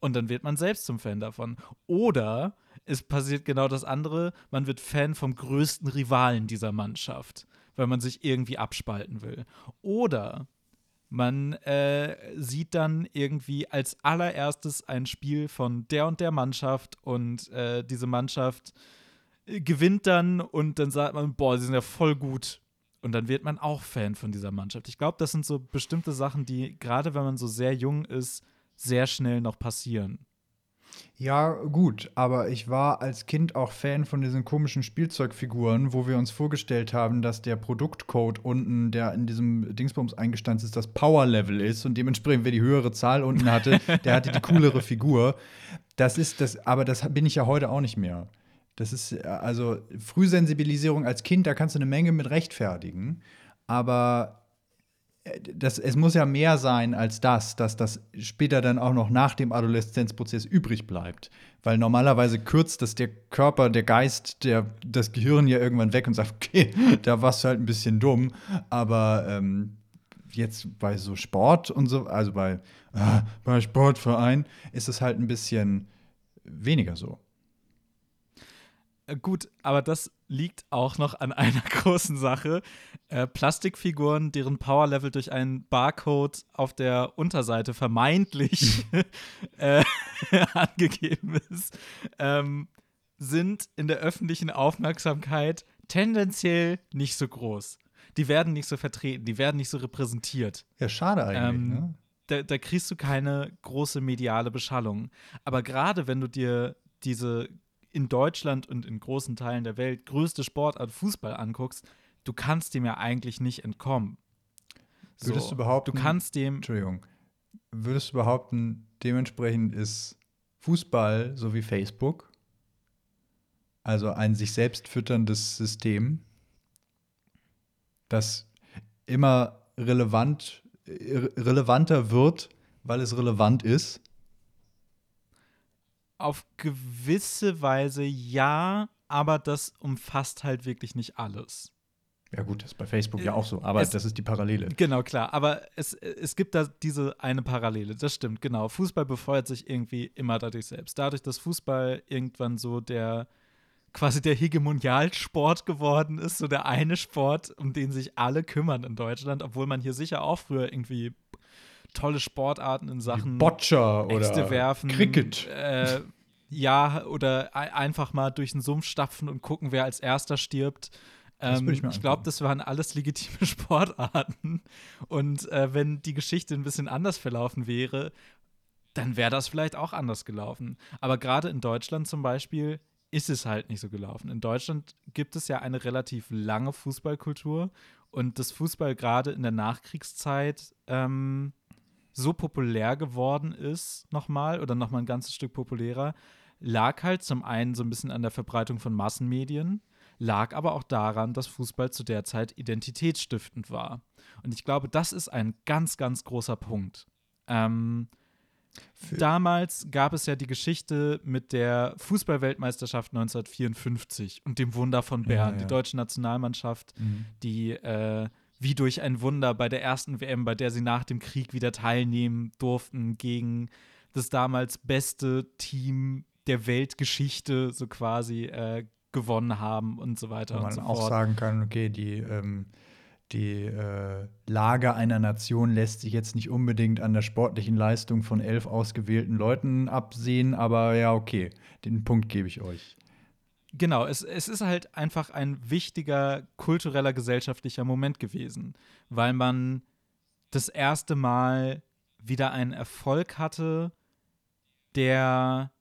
S1: Und dann wird man selbst zum Fan davon. Oder es passiert genau das andere. Man wird Fan vom größten Rivalen dieser Mannschaft, weil man sich irgendwie abspalten will. Oder man äh, sieht dann irgendwie als allererstes ein Spiel von der und der Mannschaft und äh, diese Mannschaft äh, gewinnt dann und dann sagt man, boah, sie sind ja voll gut. Und dann wird man auch Fan von dieser Mannschaft. Ich glaube, das sind so bestimmte Sachen, die gerade wenn man so sehr jung ist, sehr schnell noch passieren.
S3: Ja, gut, aber ich war als Kind auch Fan von diesen komischen Spielzeugfiguren, wo wir uns vorgestellt haben, dass der Produktcode unten, der in diesem Dingsbums eingestanzt ist, das Power Level ist und dementsprechend, wer die höhere Zahl unten hatte, der hatte die coolere Figur. Das ist das, aber das bin ich ja heute auch nicht mehr. Das ist also Frühsensibilisierung als Kind, da kannst du eine Menge mit rechtfertigen, aber das, es muss ja mehr sein als das, dass das später dann auch noch nach dem Adoleszenzprozess übrig bleibt. Weil normalerweise kürzt das der Körper, der Geist, der, das Gehirn ja irgendwann weg und sagt, okay, da warst du halt ein bisschen dumm. Aber ähm, jetzt bei so Sport und so, also bei, äh, bei Sportverein, ist es halt ein bisschen weniger so.
S1: Äh, gut, aber das liegt auch noch an einer großen Sache. Äh, Plastikfiguren, deren Powerlevel durch einen Barcode auf der Unterseite vermeintlich äh, angegeben ist, ähm, sind in der öffentlichen Aufmerksamkeit tendenziell nicht so groß. Die werden nicht so vertreten, die werden nicht so repräsentiert.
S3: Ja, schade eigentlich. Ähm, ne?
S1: da, da kriegst du keine große mediale Beschallung. Aber gerade wenn du dir diese in Deutschland und in großen Teilen der Welt größte Sportart Fußball anguckst, du kannst dem ja eigentlich nicht entkommen.
S3: So, würdest du behaupten,
S1: du kannst dem.
S3: Entschuldigung. Würdest du behaupten, dementsprechend ist Fußball so wie Facebook, also ein sich selbst fütterndes System, das immer relevant, relevanter wird, weil es relevant ist
S1: auf gewisse Weise ja, aber das umfasst halt wirklich nicht alles.
S3: Ja, gut, das ist bei Facebook ja auch so, aber es, das ist die Parallele.
S1: Genau, klar. Aber es, es gibt da diese eine Parallele, das stimmt, genau. Fußball befeuert sich irgendwie immer dadurch selbst. Dadurch, dass Fußball irgendwann so der quasi der Hegemonialsport geworden ist, so der eine Sport, um den sich alle kümmern in Deutschland, obwohl man hier sicher auch früher irgendwie tolle Sportarten in Sachen
S3: Boccia oder
S1: werfen,
S3: Cricket.
S1: Äh, ja, oder einfach mal durch den Sumpf stapfen und gucken, wer als erster stirbt. Ähm, ich, ich glaube, das waren alles legitime Sportarten. Und äh, wenn die Geschichte ein bisschen anders verlaufen wäre, dann wäre das vielleicht auch anders gelaufen. Aber gerade in Deutschland zum Beispiel ist es halt nicht so gelaufen. In Deutschland gibt es ja eine relativ lange Fußballkultur und das Fußball gerade in der Nachkriegszeit ähm, so populär geworden ist, nochmal, oder nochmal ein ganzes Stück populärer, lag halt zum einen so ein bisschen an der Verbreitung von Massenmedien, lag aber auch daran, dass Fußball zu der Zeit identitätsstiftend war. Und ich glaube, das ist ein ganz, ganz großer Punkt. Ähm, Damals gab es ja die Geschichte mit der Fußballweltmeisterschaft 1954 und dem Wunder von Bern, ja, ja. die deutsche Nationalmannschaft, mhm. die äh, wie durch ein Wunder bei der ersten WM, bei der sie nach dem Krieg wieder teilnehmen durften, gegen das damals beste Team der Weltgeschichte so quasi äh, gewonnen haben und so weiter.
S3: Wo man
S1: und so
S3: auch
S1: fort.
S3: sagen kann, okay, die ähm die äh, Lage einer Nation lässt sich jetzt nicht unbedingt an der sportlichen Leistung von elf ausgewählten Leuten absehen, aber ja, okay, den Punkt gebe ich euch.
S1: Genau, es, es ist halt einfach ein wichtiger kultureller, gesellschaftlicher Moment gewesen, weil man das erste Mal wieder einen Erfolg hatte, der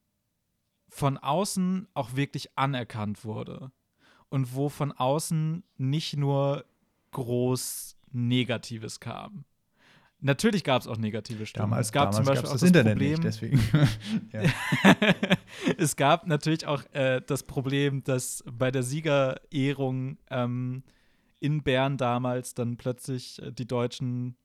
S1: von außen auch wirklich anerkannt wurde. Und wo von außen nicht nur groß Negatives kam. Natürlich gab es auch negative Stimmen.
S3: Damals,
S1: es gab
S3: damals
S1: zum Beispiel auch
S3: das,
S1: das
S3: Internet
S1: Problem,
S3: nicht, deswegen.
S1: es gab natürlich auch äh, das Problem, dass bei der Siegerehrung ähm, in Bern damals dann plötzlich äh, die deutschen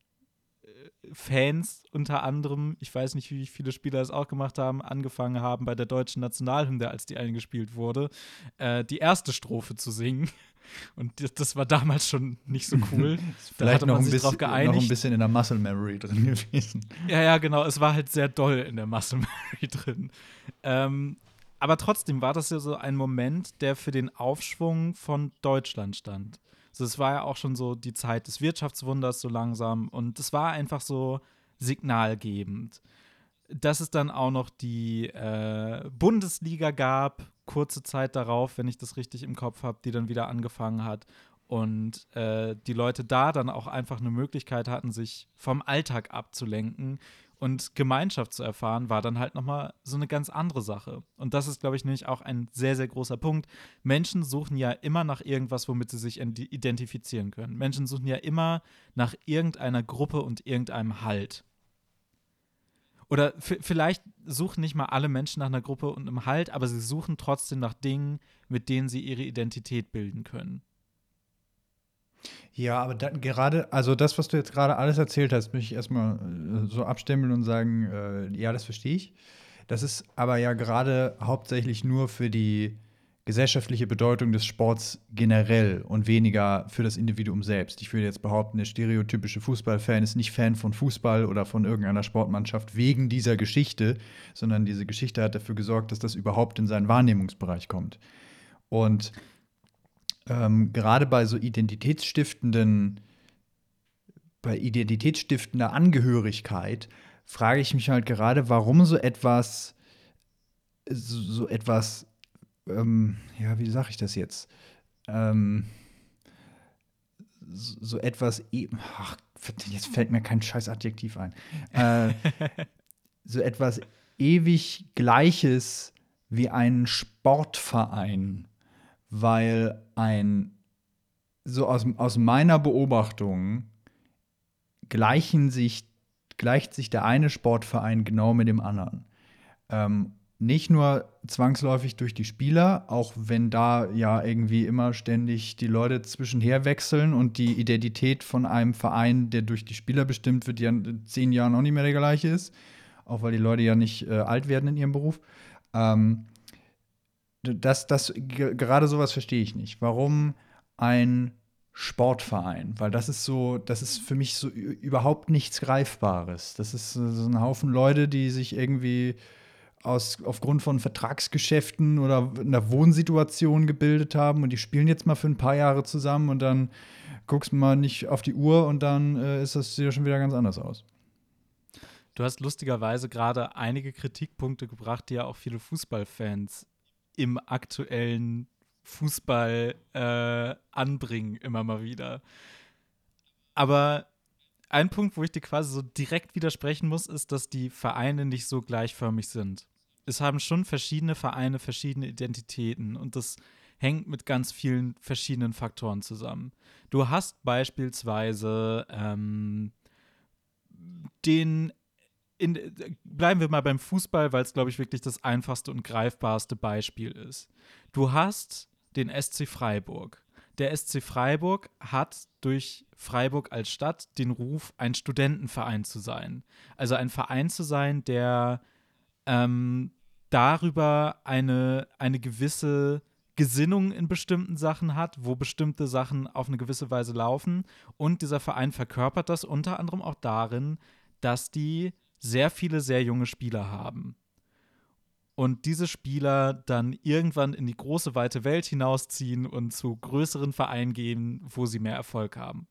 S1: Fans unter anderem, ich weiß nicht, wie viele Spieler es auch gemacht haben, angefangen haben, bei der deutschen Nationalhymne, als die eingespielt wurde, äh, die erste Strophe zu singen. Und das war damals schon nicht so cool.
S3: Vielleicht noch ein, bisschen, noch ein bisschen in der Muscle Memory drin gewesen.
S1: Ja, ja, genau. Es war halt sehr doll in der Muscle Memory drin. Ähm, aber trotzdem war das ja so ein Moment, der für den Aufschwung von Deutschland stand. Also es war ja auch schon so die Zeit des Wirtschaftswunders so langsam und es war einfach so signalgebend. Dass es dann auch noch die äh, Bundesliga gab, kurze Zeit darauf, wenn ich das richtig im Kopf habe, die dann wieder angefangen hat. Und äh, die Leute da dann auch einfach eine Möglichkeit hatten, sich vom Alltag abzulenken und Gemeinschaft zu erfahren, war dann halt nochmal so eine ganz andere Sache. Und das ist, glaube ich, nämlich auch ein sehr, sehr großer Punkt. Menschen suchen ja immer nach irgendwas, womit sie sich identifizieren können. Menschen suchen ja immer nach irgendeiner Gruppe und irgendeinem Halt. Oder vielleicht suchen nicht mal alle Menschen nach einer Gruppe und einem Halt, aber sie suchen trotzdem nach Dingen, mit denen sie ihre Identität bilden können.
S3: Ja, aber dann gerade, also das, was du jetzt gerade alles erzählt hast, möchte ich erstmal äh, so abstimmeln und sagen, äh, ja, das verstehe ich. Das ist aber ja gerade hauptsächlich nur für die gesellschaftliche Bedeutung des Sports generell und weniger für das Individuum selbst. Ich würde jetzt behaupten, der stereotypische Fußballfan ist nicht Fan von Fußball oder von irgendeiner Sportmannschaft wegen dieser Geschichte, sondern diese Geschichte hat dafür gesorgt, dass das überhaupt in seinen Wahrnehmungsbereich kommt. Und ähm, gerade bei so identitätsstiftenden, bei identitätsstiftender Angehörigkeit frage ich mich halt gerade, warum so etwas, so, so etwas, ähm, ja, wie sage ich das jetzt? Ähm, so, etwas, e ach, jetzt fällt mir kein scheiß Adjektiv ein. Äh, so etwas ewig Gleiches wie einen Sportverein weil ein, so aus, aus meiner Beobachtung, gleichen sich, gleicht sich der eine Sportverein genau mit dem anderen. Ähm, nicht nur zwangsläufig durch die Spieler, auch wenn da ja irgendwie immer ständig die Leute zwischenher wechseln und die Identität von einem Verein, der durch die Spieler bestimmt wird, ja in zehn Jahren auch nicht mehr der gleiche ist, auch weil die Leute ja nicht äh, alt werden in ihrem Beruf. Ähm, das, das, gerade sowas verstehe ich nicht. Warum ein Sportverein? Weil das ist so, das ist für mich so überhaupt nichts Greifbares. Das ist so ein Haufen Leute, die sich irgendwie aus, aufgrund von Vertragsgeschäften oder einer Wohnsituation gebildet haben und die spielen jetzt mal für ein paar Jahre zusammen und dann guckst du mal nicht auf die Uhr und dann äh, ist das ja schon wieder ganz anders aus.
S1: Du hast lustigerweise gerade einige Kritikpunkte gebracht, die ja auch viele Fußballfans im aktuellen Fußball äh, anbringen, immer mal wieder. Aber ein Punkt, wo ich dir quasi so direkt widersprechen muss, ist, dass die Vereine nicht so gleichförmig sind. Es haben schon verschiedene Vereine verschiedene Identitäten und das hängt mit ganz vielen verschiedenen Faktoren zusammen. Du hast beispielsweise ähm, den in, bleiben wir mal beim Fußball, weil es, glaube ich, wirklich das einfachste und greifbarste Beispiel ist. Du hast den SC Freiburg. Der SC Freiburg hat durch Freiburg als Stadt den Ruf, ein Studentenverein zu sein. Also ein Verein zu sein, der ähm, darüber eine, eine gewisse Gesinnung in bestimmten Sachen hat, wo bestimmte Sachen auf eine gewisse Weise laufen. Und dieser Verein verkörpert das unter anderem auch darin, dass die sehr viele sehr junge Spieler haben. Und diese Spieler dann irgendwann in die große weite Welt hinausziehen und zu größeren Vereinen gehen, wo sie mehr Erfolg haben.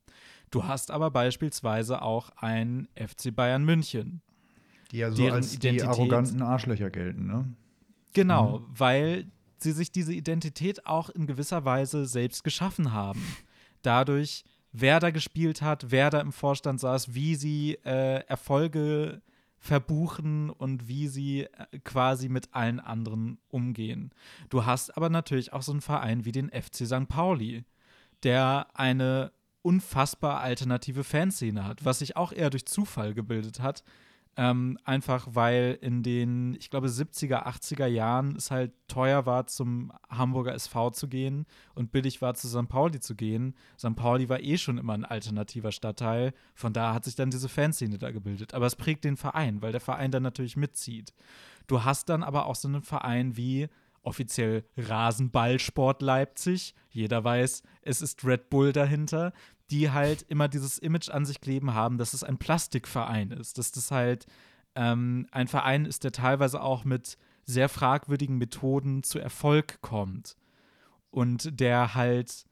S1: Du hast aber beispielsweise auch ein FC Bayern München.
S3: Die ja so als Identität, die arroganten Arschlöcher gelten, ne?
S1: Genau, mhm. weil sie sich diese Identität auch in gewisser Weise selbst geschaffen haben. Dadurch, wer da gespielt hat, wer da im Vorstand saß, wie sie äh, Erfolge verbuchen und wie sie äh, quasi mit allen anderen umgehen. Du hast aber natürlich auch so einen Verein wie den FC St. Pauli, der eine unfassbar alternative Fanszene hat, was sich auch eher durch Zufall gebildet hat, ähm, einfach weil in den, ich glaube, 70er, 80er Jahren es halt teuer war, zum Hamburger SV zu gehen und billig war, zu St. Pauli zu gehen. St. Pauli war eh schon immer ein alternativer Stadtteil. Von da hat sich dann diese Fanszene da gebildet. Aber es prägt den Verein, weil der Verein dann natürlich mitzieht. Du hast dann aber auch so einen Verein wie offiziell Rasenballsport Leipzig. Jeder weiß, es ist Red Bull dahinter die halt immer dieses Image an sich kleben haben, dass es ein Plastikverein ist, dass das halt ähm, ein Verein ist, der teilweise auch mit sehr fragwürdigen Methoden zu Erfolg kommt und der halt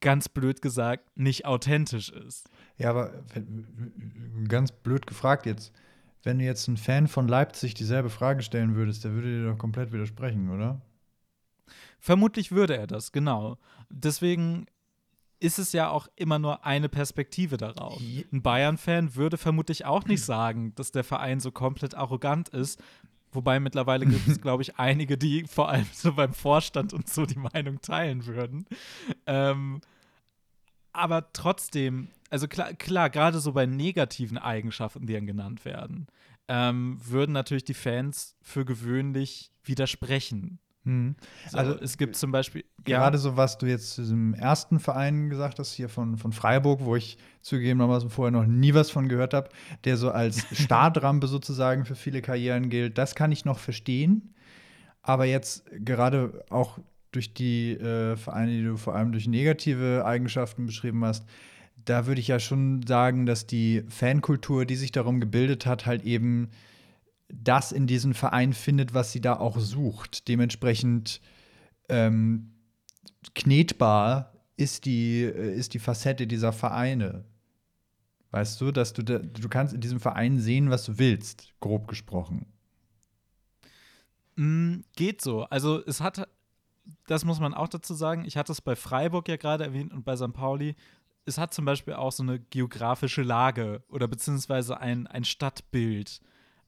S1: ganz blöd gesagt nicht authentisch ist.
S3: Ja, aber ganz blöd gefragt jetzt, wenn du jetzt ein Fan von Leipzig dieselbe Frage stellen würdest, der würde dir doch komplett widersprechen, oder?
S1: Vermutlich würde er das, genau. Deswegen ist es ja auch immer nur eine Perspektive darauf. Ein Bayern-Fan würde vermutlich auch nicht sagen, dass der Verein so komplett arrogant ist. Wobei mittlerweile gibt es, glaube ich, einige, die vor allem so beim Vorstand und so die Meinung teilen würden. Ähm, aber trotzdem, also klar, klar gerade so bei negativen Eigenschaften, die dann genannt werden, ähm, würden natürlich die Fans für gewöhnlich widersprechen.
S3: Mhm.
S1: So, also es gibt zum Beispiel
S3: gerade ja. so, was du jetzt zu diesem ersten Verein gesagt hast, hier von, von Freiburg, wo ich zugegebenermaßen vorher noch nie was von gehört habe, der so als Startrampe sozusagen für viele Karrieren gilt, das kann ich noch verstehen. Aber jetzt gerade auch durch die äh, Vereine, die du vor allem durch negative Eigenschaften beschrieben hast, da würde ich ja schon sagen, dass die Fankultur, die sich darum gebildet hat, halt eben das in diesem Verein findet, was sie da auch sucht. Dementsprechend ähm, knetbar ist die, äh, ist die Facette dieser Vereine. Weißt du, dass du, da, du kannst in diesem Verein sehen, was du willst, grob gesprochen.
S1: Mm, geht so. Also es hat, das muss man auch dazu sagen, ich hatte es bei Freiburg ja gerade erwähnt und bei St. Pauli. Es hat zum Beispiel auch so eine geografische Lage oder beziehungsweise ein, ein Stadtbild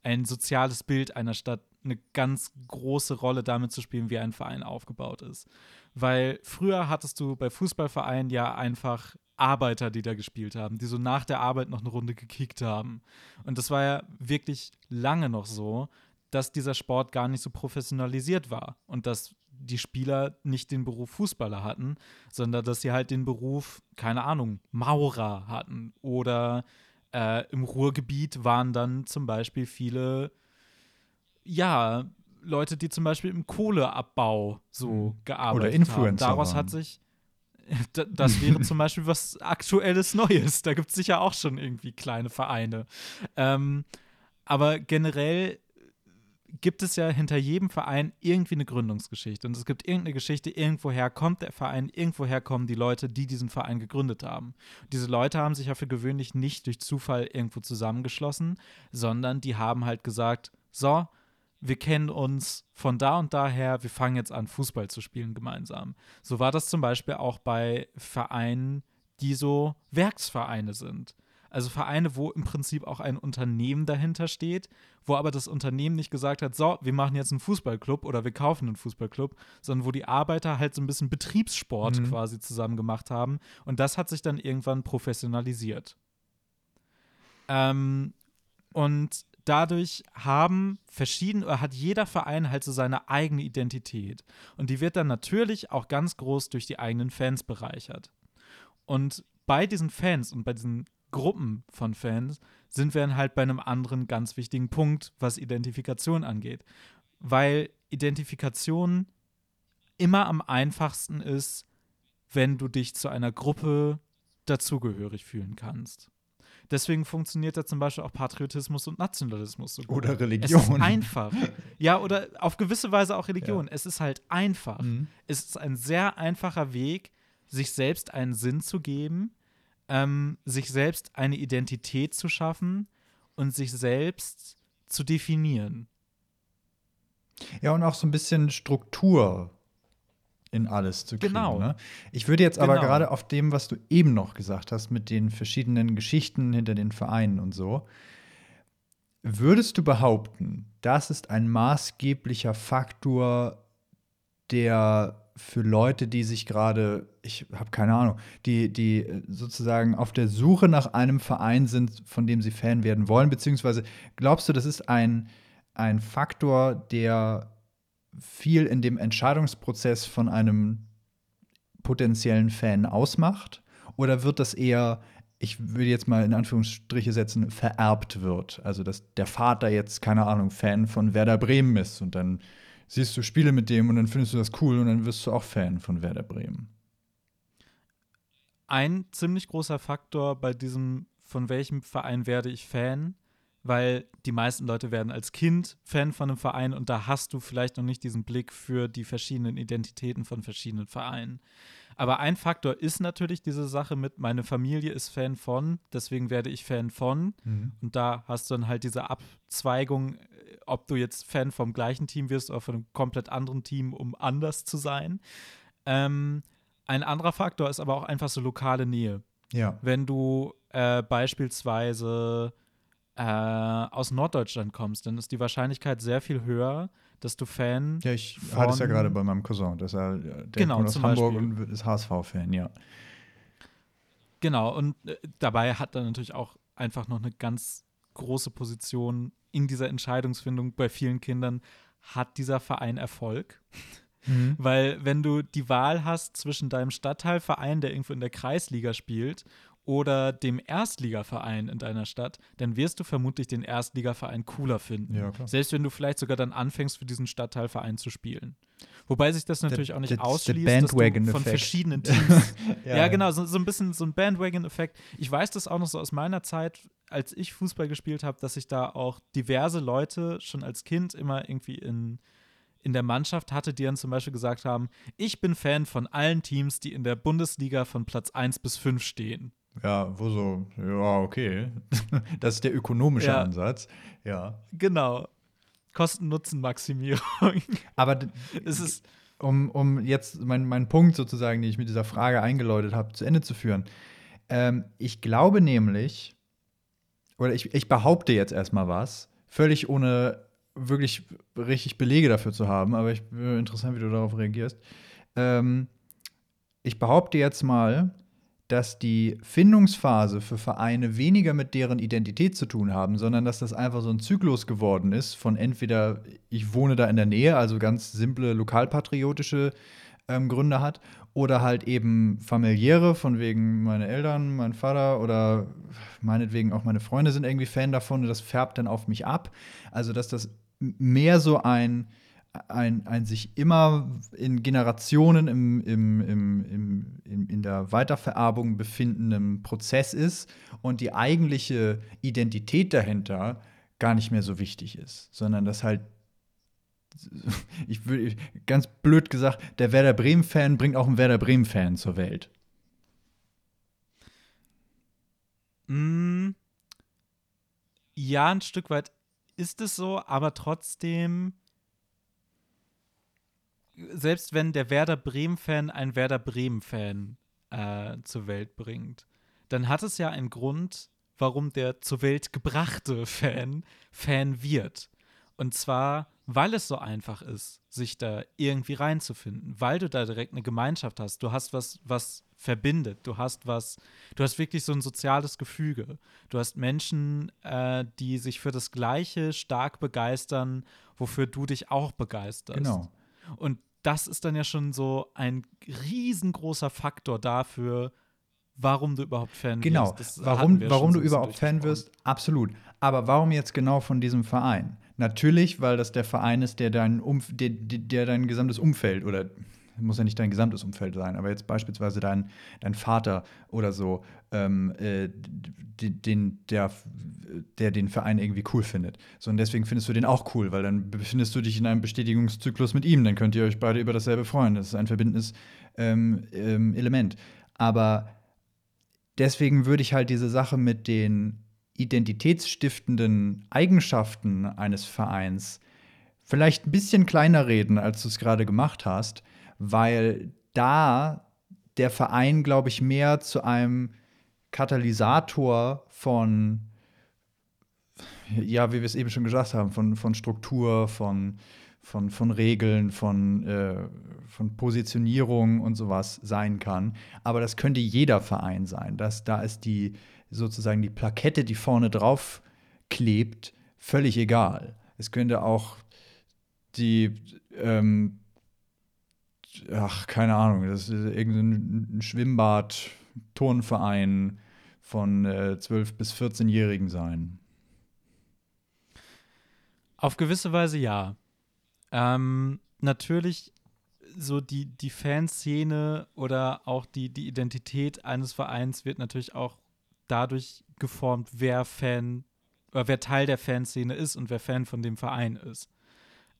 S1: ein soziales Bild einer Stadt eine ganz große Rolle damit zu spielen, wie ein Verein aufgebaut ist. Weil früher hattest du bei Fußballvereinen ja einfach Arbeiter, die da gespielt haben, die so nach der Arbeit noch eine Runde gekickt haben. Und das war ja wirklich lange noch so, dass dieser Sport gar nicht so professionalisiert war und dass die Spieler nicht den Beruf Fußballer hatten, sondern dass sie halt den Beruf, keine Ahnung, Maurer hatten oder äh, Im Ruhrgebiet waren dann zum Beispiel viele, ja, Leute, die zum Beispiel im Kohleabbau so mhm. gearbeitet
S3: Oder Influencer
S1: haben. Daraus hat sich das wäre zum Beispiel was aktuelles Neues. Da gibt es sicher auch schon irgendwie kleine Vereine. Ähm, aber generell gibt es ja hinter jedem Verein irgendwie eine Gründungsgeschichte. Und es gibt irgendeine Geschichte, irgendwoher kommt der Verein, irgendwoher kommen die Leute, die diesen Verein gegründet haben. Und diese Leute haben sich ja für gewöhnlich nicht durch Zufall irgendwo zusammengeschlossen, sondern die haben halt gesagt, so, wir kennen uns von da und daher, wir fangen jetzt an, Fußball zu spielen gemeinsam. So war das zum Beispiel auch bei Vereinen, die so Werksvereine sind. Also Vereine, wo im Prinzip auch ein Unternehmen dahinter steht, wo aber das Unternehmen nicht gesagt hat, so, wir machen jetzt einen Fußballclub oder wir kaufen einen Fußballclub, sondern wo die Arbeiter halt so ein bisschen Betriebssport
S3: Mhm.
S1: quasi zusammen gemacht haben. Und das hat sich dann irgendwann professionalisiert. Ähm, und dadurch haben verschiedene, oder hat jeder Verein halt so seine eigene Identität. Und die wird dann natürlich auch ganz groß durch die eigenen Fans bereichert. Und bei diesen Fans und bei diesen Gruppen von Fans sind wir dann halt bei einem anderen ganz wichtigen Punkt, was Identifikation angeht. Weil Identifikation immer am einfachsten ist, wenn du dich zu einer Gruppe dazugehörig fühlen kannst. Deswegen funktioniert da zum Beispiel auch Patriotismus und Nationalismus so gut.
S3: Oder
S1: Es
S3: Religion.
S1: ist einfach. Ja, oder auf gewisse Weise auch Religion. Es ist halt einfach.
S3: Mhm.
S1: Es ist ein sehr einfacher Weg, sich selbst einen Sinn zu geben, ähm, sich selbst eine Identität zu schaffen und sich selbst zu definieren.
S3: Ja, und auch so ein bisschen Struktur in alles zu kriegen.
S1: Genau.
S3: Ne? Ich würde jetzt aber
S1: Genau.
S3: gerade auf dem, was du eben noch gesagt hast, mit den verschiedenen Geschichten hinter den Vereinen und so, würdest du behaupten, das ist ein maßgeblicher Faktor, der für Leute, die sich gerade, ich habe keine Ahnung, die, die äh, sozusagen auf der Suche nach einem Verein sind, von dem sie Fan werden wollen, beziehungsweise glaubst du, das ist ein, ein Faktor, der viel in dem Entscheidungsprozess von einem potenziellen Fan ausmacht? Oder wird das eher, ich würde jetzt mal in Anführungsstriche setzen, vererbt wird? Also, dass der Vater jetzt, keine Ahnung, Fan von Werder Bremen ist und dann siehst du Spiele mit dem und dann findest du das cool und dann wirst du auch Fan von Werder Bremen.
S1: Ein ziemlich großer Faktor bei diesem, von welchem Verein werde ich Fan, weil die meisten Leute werden als Kind Fan von einem Verein und da hast du vielleicht noch nicht diesen Blick für die verschiedenen Identitäten von verschiedenen Vereinen. Aber ein Faktor ist natürlich diese Sache mit, meine Familie ist Fan von, deswegen werde ich Fan von. Und da hast du dann halt diese Abzweigung, ob du jetzt Fan vom gleichen Team wirst oder von einem komplett anderen Team, um anders zu sein. Ähm, ein anderer Faktor ist aber auch einfach so lokale Nähe.
S3: Ja.
S1: Wenn du äh, beispielsweise äh, aus Norddeutschland kommst, dann ist die Wahrscheinlichkeit sehr viel höher, dass du Fan
S3: Ja, ich hatte es ja gerade bei meinem Cousin, dass er äh, der
S1: Genau,
S3: kommt aus Hamburg
S1: Beispiel.
S3: und ist HSV-Fan, ja.
S1: Genau, und äh, dabei hat er natürlich auch einfach noch eine ganz große Position in dieser Entscheidungsfindung bei vielen Kindern. Hat dieser Verein Erfolg? Weil, wenn du die Wahl hast zwischen deinem Stadtteilverein, der irgendwo in der Kreisliga spielt, oder dem Erstligaverein in deiner Stadt, dann wirst du vermutlich den Erstligaverein cooler finden.
S3: Ja.
S1: Selbst wenn du vielleicht sogar dann anfängst, für diesen Stadtteilverein zu spielen. Wobei sich das natürlich auch nicht
S3: the
S1: ausschließt, dass du von verschiedenen Teams
S3: Ja,
S1: ja, genau, so, so ein bisschen so ein Bandwagon-Effekt. Ich weiß das auch noch so aus meiner Zeit, als ich Fußball gespielt habe, dass ich da auch diverse Leute schon als Kind immer irgendwie in, in der Mannschaft hatte, die dann zum Beispiel gesagt haben, ich bin Fan von allen Teams, die in der Bundesliga von Platz 1 bis 5 stehen.
S3: Ja, wo so, ja, okay. Das ist der ökonomische
S1: Ja.
S3: Ansatz. Ja.
S1: Genau. Kosten-Nutzen-Maximierung.
S3: Aber
S1: es ist,
S3: um, um jetzt meinen mein Punkt sozusagen, den ich mit dieser Frage eingeläutet habe, zu Ende zu führen. Ähm, ich glaube nämlich, oder ich, ich behaupte jetzt erstmal was, völlig ohne wirklich richtig Belege dafür zu haben, aber ich bin interessant, wie du darauf reagierst. Ähm, ich behaupte jetzt mal, dass die Findungsphase für Vereine weniger mit deren Identität zu tun haben, sondern dass das einfach so ein Zyklus geworden ist von entweder ich wohne da in der Nähe, also ganz simple lokalpatriotische ähm, Gründe hat, oder halt eben familiäre, von wegen meine Eltern, mein Vater oder meinetwegen auch meine Freunde sind irgendwie Fan davon und das färbt dann auf mich ab. Also dass das mehr so ein ein, ein sich immer in Generationen im, im, im, im, in der Weitervererbung befindenden Prozess ist und die eigentliche Identität dahinter gar nicht mehr so wichtig ist, sondern dass halt, ich würde ganz blöd gesagt, der Werder Bremen-Fan bringt auch einen Werder Bremen-Fan zur Welt.
S1: Mm, ja, ein Stück weit ist es so, aber trotzdem, selbst wenn der Werder Bremen-Fan einen Werder Bremen-Fan äh, zur Welt bringt, dann hat es ja einen Grund, warum der zur Welt gebrachte Fan Fan wird. Und zwar, weil es so einfach ist, sich da irgendwie reinzufinden, weil du da direkt eine Gemeinschaft hast. Du hast was, was verbindet. Du hast was, du hast wirklich so ein soziales Gefüge. Du hast Menschen, äh, die sich für das Gleiche stark begeistern, wofür du dich auch begeisterst.
S3: Genau.
S1: Und das ist dann ja schon so ein riesengroßer Faktor dafür, warum du überhaupt Fan
S3: genau.
S1: wirst.
S3: Genau. Warum, warum du überhaupt Fan wirst, absolut. Aber warum jetzt genau von diesem Verein? Natürlich, weil das der Verein ist, der dein, Umf der, der dein gesamtes Umfeld oder muss ja nicht dein gesamtes Umfeld sein, aber jetzt beispielsweise dein, dein Vater oder so, ähm, äh, den, der, der den Verein irgendwie cool findet. So, und deswegen findest du den auch cool, weil dann befindest du dich in einem Bestätigungszyklus mit ihm. Dann könnt ihr euch beide über dasselbe freuen. Das ist ein verbindendes ähm, ähm, Element. Aber deswegen würde ich halt diese Sache mit den identitätsstiftenden Eigenschaften eines Vereins vielleicht ein bisschen kleiner reden, als du es gerade gemacht hast, weil da der Verein, glaube ich, mehr zu einem Katalysator von, ja, wie wir es eben schon gesagt haben, von, von Struktur, von, von, von Regeln, von, äh, von Positionierung und sowas sein kann. Aber das könnte jeder Verein sein. Das, da ist die sozusagen die Plakette, die vorne drauf klebt, völlig egal. Es könnte auch die, ähm, ach, keine Ahnung, das ist irgendein Schwimmbad, Turnverein von äh, 12- bis 14-Jährigen sein.
S1: Auf gewisse Weise ja. Ähm, natürlich so die, die Fanszene oder auch die, die Identität eines Vereins wird natürlich auch dadurch geformt, wer Fan oder wer Teil der Fanszene ist und wer Fan von dem Verein ist.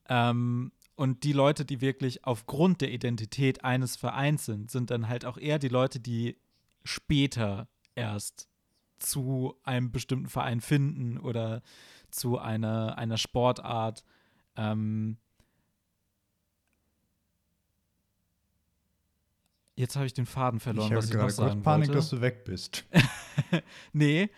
S1: Ähm, und die Leute, die wirklich aufgrund der Identität eines Vereins sind, sind dann halt auch eher die Leute, die später erst zu einem bestimmten Verein finden oder zu einer, einer Sportart. Ähm, Jetzt habe ich den Faden verloren,
S3: ich
S1: was ich noch sagen
S3: Panik,
S1: wollte.
S3: dass du weg bist.
S1: nee.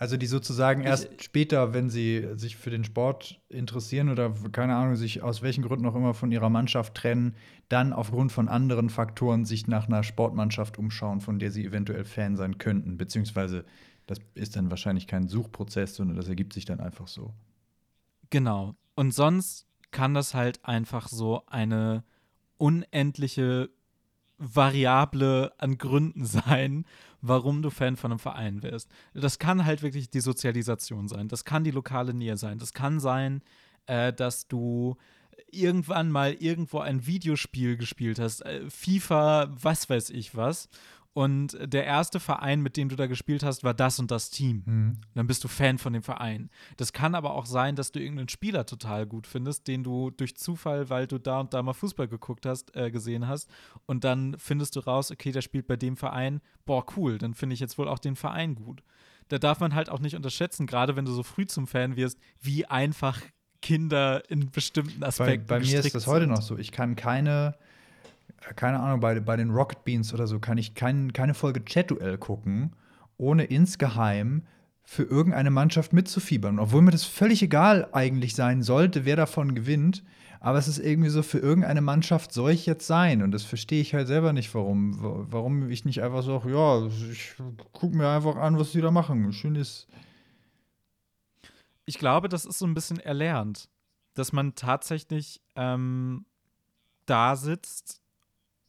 S3: Also die sozusagen erst ich, später, wenn sie sich für den Sport interessieren oder keine Ahnung, sich aus welchen Gründen auch immer von ihrer Mannschaft trennen, dann aufgrund von anderen Faktoren sich nach einer Sportmannschaft umschauen, von der sie eventuell Fan sein könnten. Beziehungsweise das ist dann wahrscheinlich kein Suchprozess, sondern das ergibt sich dann einfach so.
S1: Genau. Und sonst kann das halt einfach so eine unendliche Variable an Gründen sein, warum du Fan von einem Verein wirst. Das kann halt wirklich die Sozialisation sein, das kann die lokale Nähe sein, das kann sein, äh, dass du irgendwann mal irgendwo ein Videospiel gespielt hast, äh, FIFA, was weiß ich was, und der erste Verein, mit dem du da gespielt hast, war das und das Team. Mhm. Dann bist du Fan von dem Verein. Das kann aber auch sein, dass du irgendeinen Spieler total gut findest, den du durch Zufall, weil du da und da mal Fußball geguckt hast, äh, gesehen hast. Und dann findest du raus, okay, der spielt bei dem Verein. Boah, cool, dann finde ich jetzt wohl auch den Verein gut. Da darf man halt auch nicht unterschätzen, gerade wenn du so früh zum Fan wirst, wie einfach Kinder in bestimmten Aspekten.
S3: Bei, bei mir ist das heute noch so. Ich kann keine keine Ahnung, bei, bei den Rocket Beans oder so kann ich kein, keine Folge Chat-Duell gucken, ohne insgeheim für irgendeine Mannschaft mitzufiebern. Obwohl mir das völlig egal eigentlich sein sollte, wer davon gewinnt. Aber es ist irgendwie so, für irgendeine Mannschaft soll ich jetzt sein. Und das verstehe ich halt selber nicht, warum. Warum ich nicht einfach so, ja, ich gucke mir einfach an, was die da machen. Schön ist.
S1: Ich glaube, das ist so ein bisschen erlernt, dass man tatsächlich ähm, da sitzt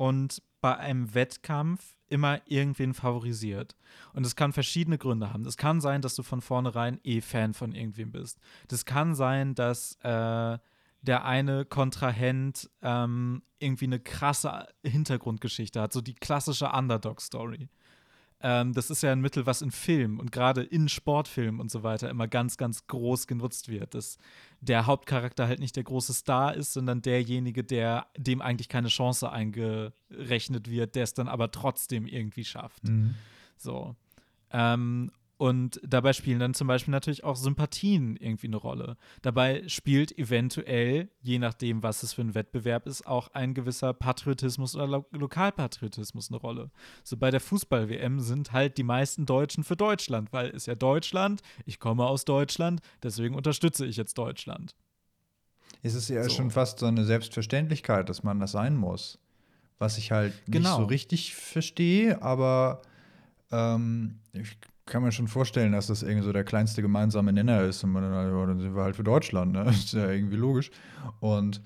S1: und bei einem Wettkampf immer irgendwen favorisiert. Und es kann verschiedene Gründe haben. Es kann sein, dass du von vornherein eh Fan von irgendwem bist. Das kann sein, dass äh, der eine Kontrahent ähm, irgendwie eine krasse Hintergrundgeschichte hat, so die klassische Underdog-Story. Ähm, das ist ja ein Mittel, was in Filmen und gerade in Sportfilmen und so weiter immer ganz, ganz groß genutzt wird. Dass der Hauptcharakter halt nicht der große Star ist, sondern derjenige, der dem eigentlich keine Chance eingerechnet wird, der es dann aber trotzdem irgendwie schafft. Mhm. So. Ähm, Und dabei spielen dann zum Beispiel natürlich auch Sympathien irgendwie eine Rolle. Dabei spielt eventuell, je nachdem, was es für ein Wettbewerb ist, auch ein gewisser Patriotismus oder Lo Lokalpatriotismus eine Rolle. So bei der Fußball-WM sind halt die meisten Deutschen für Deutschland, weil es ja Deutschland, ich komme aus Deutschland, deswegen unterstütze ich jetzt Deutschland.
S3: Es ist ja
S1: So.
S3: schon fast so eine Selbstverständlichkeit, dass man das sein muss. Was ich halt nicht
S1: Genau.
S3: so richtig verstehe, aber ähm, ich kann mir schon vorstellen, dass das irgendwie so der kleinste gemeinsame Nenner ist. Und man dann, ja, dann sind wir halt für Deutschland, ne? ist ja irgendwie logisch. Und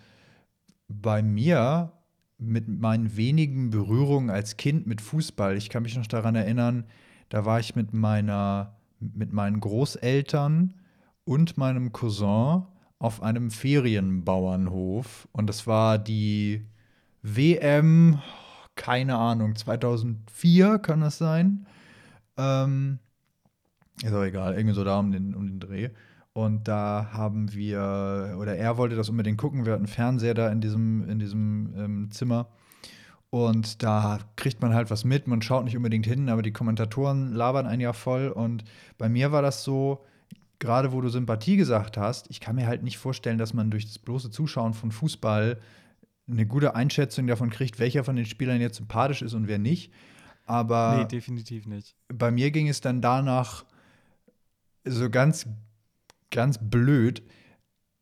S3: bei mir, mit meinen wenigen Berührungen als Kind mit Fußball, ich kann mich noch daran erinnern, da war ich mit meiner, mit meinen Großeltern und meinem Cousin auf einem Ferienbauernhof. Und das war die WM, keine Ahnung, 2004 kann das sein. Ähm, ist auch egal, irgendwie so da um den, um den Dreh. Und da haben wir, oder er wollte das unbedingt gucken. Wir hatten einen Fernseher da in diesem, in diesem ähm, Zimmer. Und da kriegt man halt was mit. Man schaut nicht unbedingt hin, aber die Kommentatoren labern ein Jahr voll. Und bei mir war das so, gerade wo du Sympathie gesagt hast, ich kann mir halt nicht vorstellen, dass man durch das bloße Zuschauen von Fußball eine gute Einschätzung davon kriegt, welcher von den Spielern jetzt sympathisch ist und wer nicht. Aber
S1: nee, definitiv nicht.
S3: bei mir ging es dann danach so ganz, ganz blöd,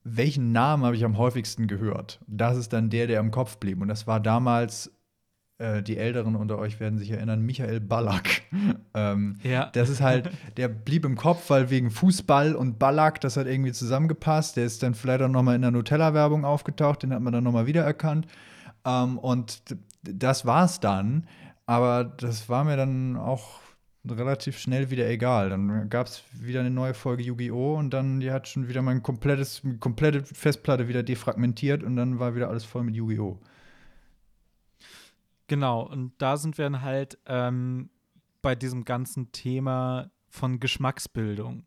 S3: welchen Namen habe ich am häufigsten gehört? Das ist dann der, der im Kopf blieb. Und das war damals, äh, die Älteren unter euch werden sich erinnern, Michael Ballack. ähm,
S1: Ja.
S3: das ist halt, der blieb im Kopf, weil wegen Fußball und Ballack, das hat irgendwie zusammengepasst. Der ist dann vielleicht auch noch mal in der Nutella-Werbung aufgetaucht, den hat man dann noch mal wiedererkannt. Ähm, und das war's dann. Aber das war mir dann auch relativ schnell wieder egal. Dann gab es wieder eine neue Folge Yu-Gi-Oh! und dann die hat schon wieder mein komplettes, komplette Festplatte wieder defragmentiert und dann war wieder alles voll mit Yu-Gi-Oh!
S1: Genau, und da sind wir dann halt ähm, bei diesem ganzen Thema von Geschmacksbildung.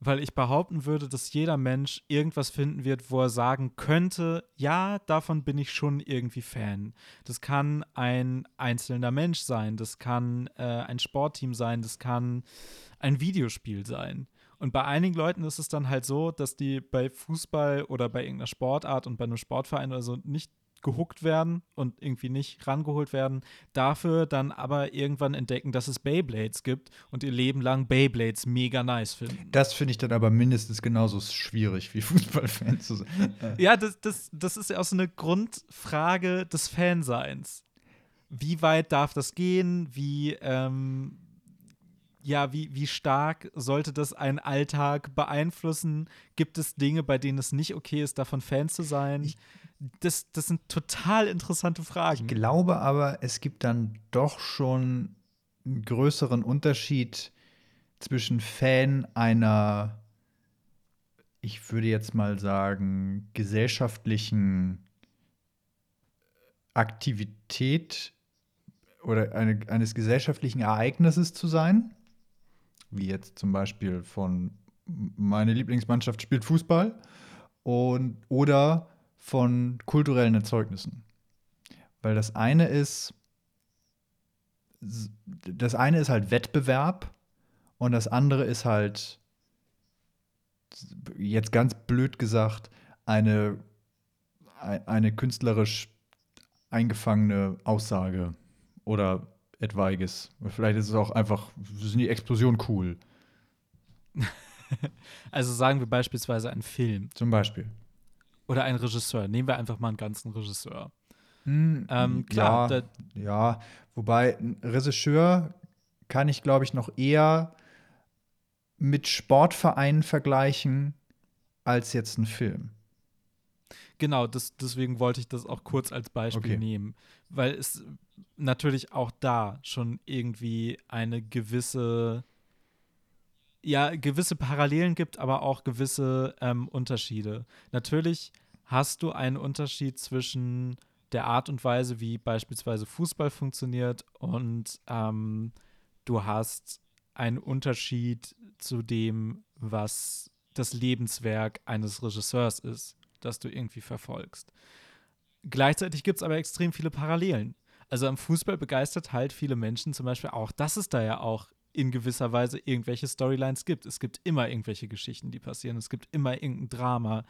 S1: Weil ich behaupten würde, dass jeder Mensch irgendwas finden wird, wo er sagen könnte, ja, davon bin ich schon irgendwie Fan. Das kann ein einzelner Mensch sein, das kann äh, ein Sportteam sein, das kann ein Videospiel sein. Und bei einigen Leuten ist es dann halt so, dass die bei Fußball oder bei irgendeiner Sportart und bei einem Sportverein oder so nicht gehuckt werden und irgendwie nicht rangeholt werden, dafür dann aber irgendwann entdecken, dass es Beyblades gibt und ihr Leben lang Beyblades mega nice finden.
S3: Das finde ich dann aber mindestens genauso schwierig wie Fußballfan zu sein.
S1: Ja, das, das, das ist ja auch so eine Grundfrage des Fanseins. Wie weit darf das gehen? Wie, ähm, ja, wie, wie stark sollte das einen Alltag beeinflussen? Gibt es Dinge, bei denen es nicht okay ist, davon Fan zu sein? Das, das sind total interessante Fragen.
S3: Ich glaube aber, es gibt dann doch schon einen größeren Unterschied zwischen Fan einer, ich würde jetzt mal sagen, gesellschaftlichen Aktivität oder eine, eines gesellschaftlichen Ereignisses zu sein, wie jetzt zum Beispiel von meine Lieblingsmannschaft spielt Fußball und oder von kulturellen Erzeugnissen. Weil das eine ist, das eine ist halt Wettbewerb und das andere ist halt, jetzt ganz blöd gesagt, eine, eine künstlerisch eingefangene Aussage oder etwaiges. Vielleicht ist es auch einfach, sind die Explosionen cool.
S1: Also sagen wir beispielsweise einen Film
S3: Zum Beispiel.
S1: Oder einen Regisseur. Nehmen wir einfach mal einen ganzen Regisseur.
S3: Hm,
S1: Ähm, klar,
S3: ja, ja, wobei ein Regisseur kann ich, glaube ich, noch eher mit Sportvereinen vergleichen als jetzt ein Film.
S1: Genau, das, deswegen wollte ich das auch kurz als Beispiel
S3: Okay.
S1: nehmen, weil es natürlich auch da schon irgendwie eine gewisse, ja, gewisse Parallelen gibt, aber auch gewisse ähm, Unterschiede. Natürlich hast du einen Unterschied zwischen der Art und Weise, wie beispielsweise Fußball funktioniert und ähm, du hast einen Unterschied zu dem, was das Lebenswerk eines Regisseurs ist, das du irgendwie verfolgst. Gleichzeitig gibt es aber extrem viele Parallelen. Also am Fußball begeistert halt viele Menschen zum Beispiel auch, dass es da ja auch in gewisser Weise irgendwelche Storylines gibt. Es gibt immer irgendwelche Geschichten, die passieren. Es gibt immer irgendein Drama,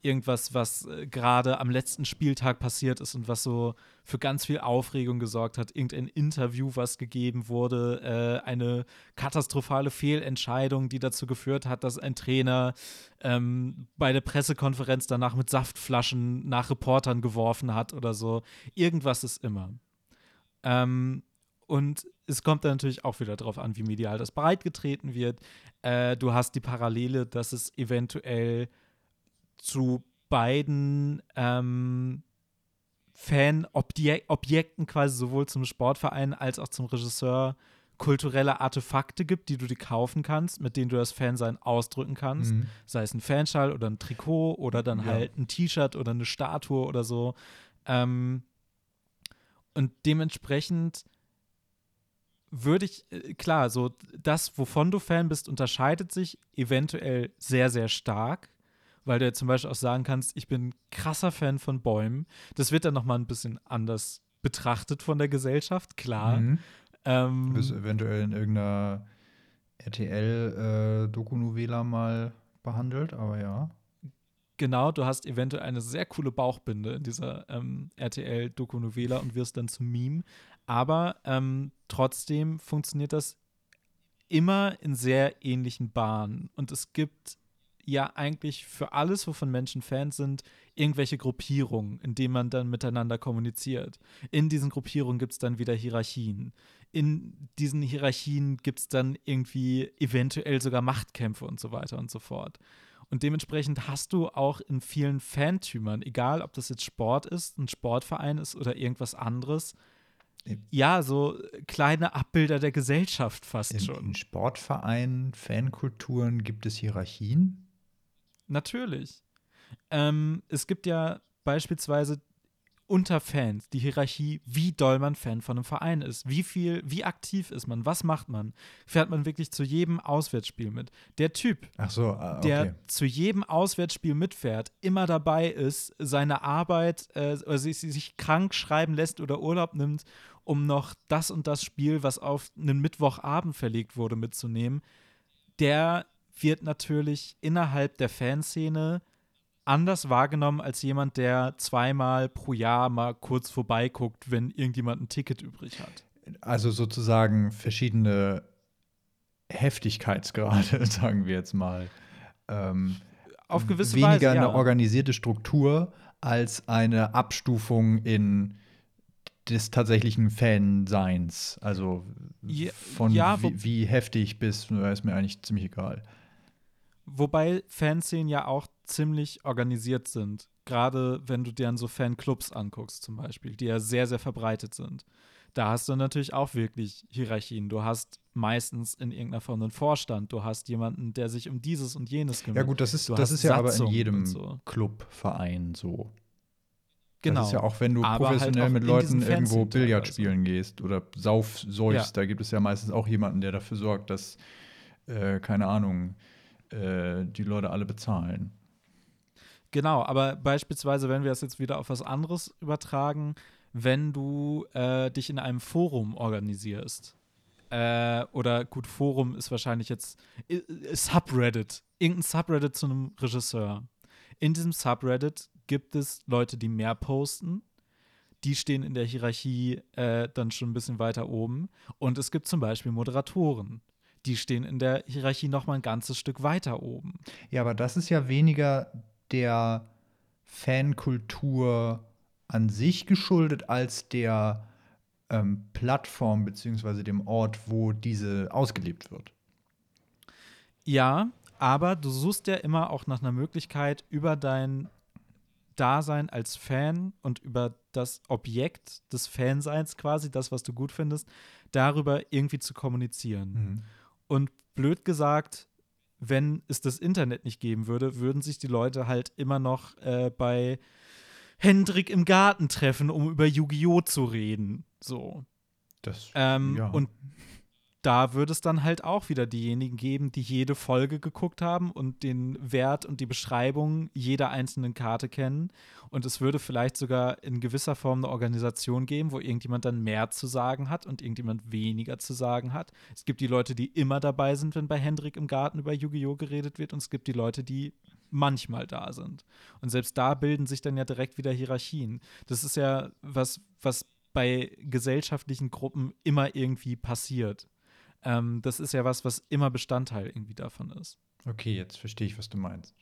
S1: irgendwas, was äh, gerade am letzten Spieltag passiert ist und was so für ganz viel Aufregung gesorgt hat. Irgendein Interview, was gegeben wurde, äh, eine katastrophale Fehlentscheidung, die dazu geführt hat, dass ein Trainer ähm, bei der Pressekonferenz danach mit Saftflaschen nach Reportern geworfen hat oder so. Irgendwas ist immer. Ähm, und es kommt dann natürlich auch wieder darauf an, wie medial das breitgetreten wird. Äh, du hast die Parallele, dass es eventuell zu beiden ähm, Fan-Objekten quasi sowohl zum Sportverein als auch zum Regisseur kulturelle Artefakte gibt, die du dir kaufen kannst, mit denen du das Fansein ausdrücken kannst. Mhm. Sei es ein Fanschall oder ein Trikot oder dann ja. halt ein T-Shirt oder eine Statue oder so. Ähm, und dementsprechend würde ich, äh, klar, so das, wovon du Fan bist, unterscheidet sich eventuell sehr, sehr stark, weil du ja zum Beispiel auch sagen kannst, ich bin krasser Fan von Bäumen. Das wird dann nochmal ein bisschen anders betrachtet von der Gesellschaft, klar. Mhm.
S3: Ähm, du bist eventuell in irgendeiner RTL-Doku-Novela äh, mal behandelt, aber ja.
S1: Genau, du hast eventuell eine sehr coole Bauchbinde in dieser ähm, RTL-Doku-Novela und wirst dann zum Meme. Aber ähm, trotzdem funktioniert das immer in sehr ähnlichen Bahnen. Und es gibt ja eigentlich für alles, wovon Menschen Fans sind, irgendwelche Gruppierungen, in denen man dann miteinander kommuniziert. In diesen Gruppierungen gibt es dann wieder Hierarchien. In diesen Hierarchien gibt es dann irgendwie eventuell sogar Machtkämpfe und so weiter und so fort. Und dementsprechend hast du auch in vielen Fantümern, egal ob das jetzt Sport ist, ein Sportverein ist oder irgendwas anderes, ja, so kleine Abbilder der Gesellschaft fast
S3: in,
S1: schon.
S3: In Sportvereinen, Fankulturen gibt es Hierarchien?
S1: Natürlich. Ähm, es gibt ja beispielsweise unter Fans die Hierarchie, wie doll man Fan von einem Verein ist, wie viel, wie aktiv ist man, was macht man, fährt man wirklich zu jedem Auswärtsspiel mit. Der Typ,
S3: so, ah, okay.
S1: der zu jedem Auswärtsspiel mitfährt, immer dabei ist, seine Arbeit, äh, oder sich, sich krank schreiben lässt oder Urlaub nimmt, um noch das und das Spiel, was auf einen Mittwochabend verlegt wurde, mitzunehmen, der wird natürlich innerhalb der Fanszene anders wahrgenommen als jemand, der zweimal pro Jahr mal kurz vorbeiguckt, wenn irgendjemand ein Ticket übrig hat.
S3: Also sozusagen verschiedene Heftigkeitsgrade, sagen wir jetzt mal. Ähm,
S1: Auf gewisse
S3: weniger
S1: Weise. Weniger
S3: ja. eine organisierte Struktur als eine Abstufung in des tatsächlichen Fanseins. Also von ja, wie, wie, heftig bis, ist mir eigentlich ziemlich egal.
S1: Wobei Fanszenen ja auch ziemlich organisiert sind. Gerade wenn du dir an so Fanclubs anguckst, zum Beispiel, die ja sehr, sehr verbreitet sind. Da hast du natürlich auch wirklich Hierarchien. Du hast meistens in irgendeiner Form einen Vorstand. Du hast jemanden, der sich um dieses und jenes kümmert.
S3: Ja, gut, das ist, das ist ja aber in jedem so. Clubverein so. Genau. Das ist ja auch, wenn du aber halt professionell halt mit Leuten irgendwo Billard spielen gehst oder sauf, säufst, ja. da gibt es ja meistens auch jemanden, der dafür sorgt, dass, äh, keine Ahnung, äh, die Leute alle bezahlen.
S1: Genau, aber beispielsweise, wenn wir das jetzt wieder auf was anderes übertragen, wenn du äh, dich in einem Forum organisierst, äh, oder gut, Forum ist wahrscheinlich jetzt äh, Subreddit, irgendein Subreddit zu einem Regisseur. In diesem Subreddit gibt es Leute, die mehr posten. Die stehen in der Hierarchie äh, dann schon ein bisschen weiter oben. Und es gibt zum Beispiel Moderatoren. Die stehen in der Hierarchie noch mal ein ganzes Stück weiter oben.
S3: Ja, aber das ist ja weniger der Fankultur an sich geschuldet als der ähm, Plattform bzw. dem Ort, wo diese ausgelebt wird.
S1: Ja, aber du suchst ja immer auch nach einer Möglichkeit, über dein Dasein als Fan und über das Objekt des Fanseins quasi, das, was du gut findest, darüber irgendwie zu kommunizieren. Mhm. Und blöd gesagt, wenn es das Internet nicht geben würde, würden sich die Leute halt immer noch äh, bei Hendrik im Garten treffen, um über Yu-Gi-Oh! zu reden. So.
S3: Das,
S1: ähm,
S3: ja.
S1: Und da würde es dann halt auch wieder diejenigen geben, die jede Folge geguckt haben und den Wert und die Beschreibung jeder einzelnen Karte kennen. Und es würde vielleicht sogar in gewisser Form eine Organisation geben, wo irgendjemand dann mehr zu sagen hat und irgendjemand weniger zu sagen hat. Es gibt die Leute, die immer dabei sind, wenn bei Hendrik im Garten über Yu-Gi-Oh! geredet wird. Und es gibt die Leute, die manchmal da sind. Und selbst da bilden sich dann ja direkt wieder Hierarchien. Das ist ja was, was bei gesellschaftlichen Gruppen immer irgendwie passiert. Ähm, das ist ja was, was immer Bestandteil irgendwie davon ist.
S3: Okay, jetzt verstehe ich, was du meinst.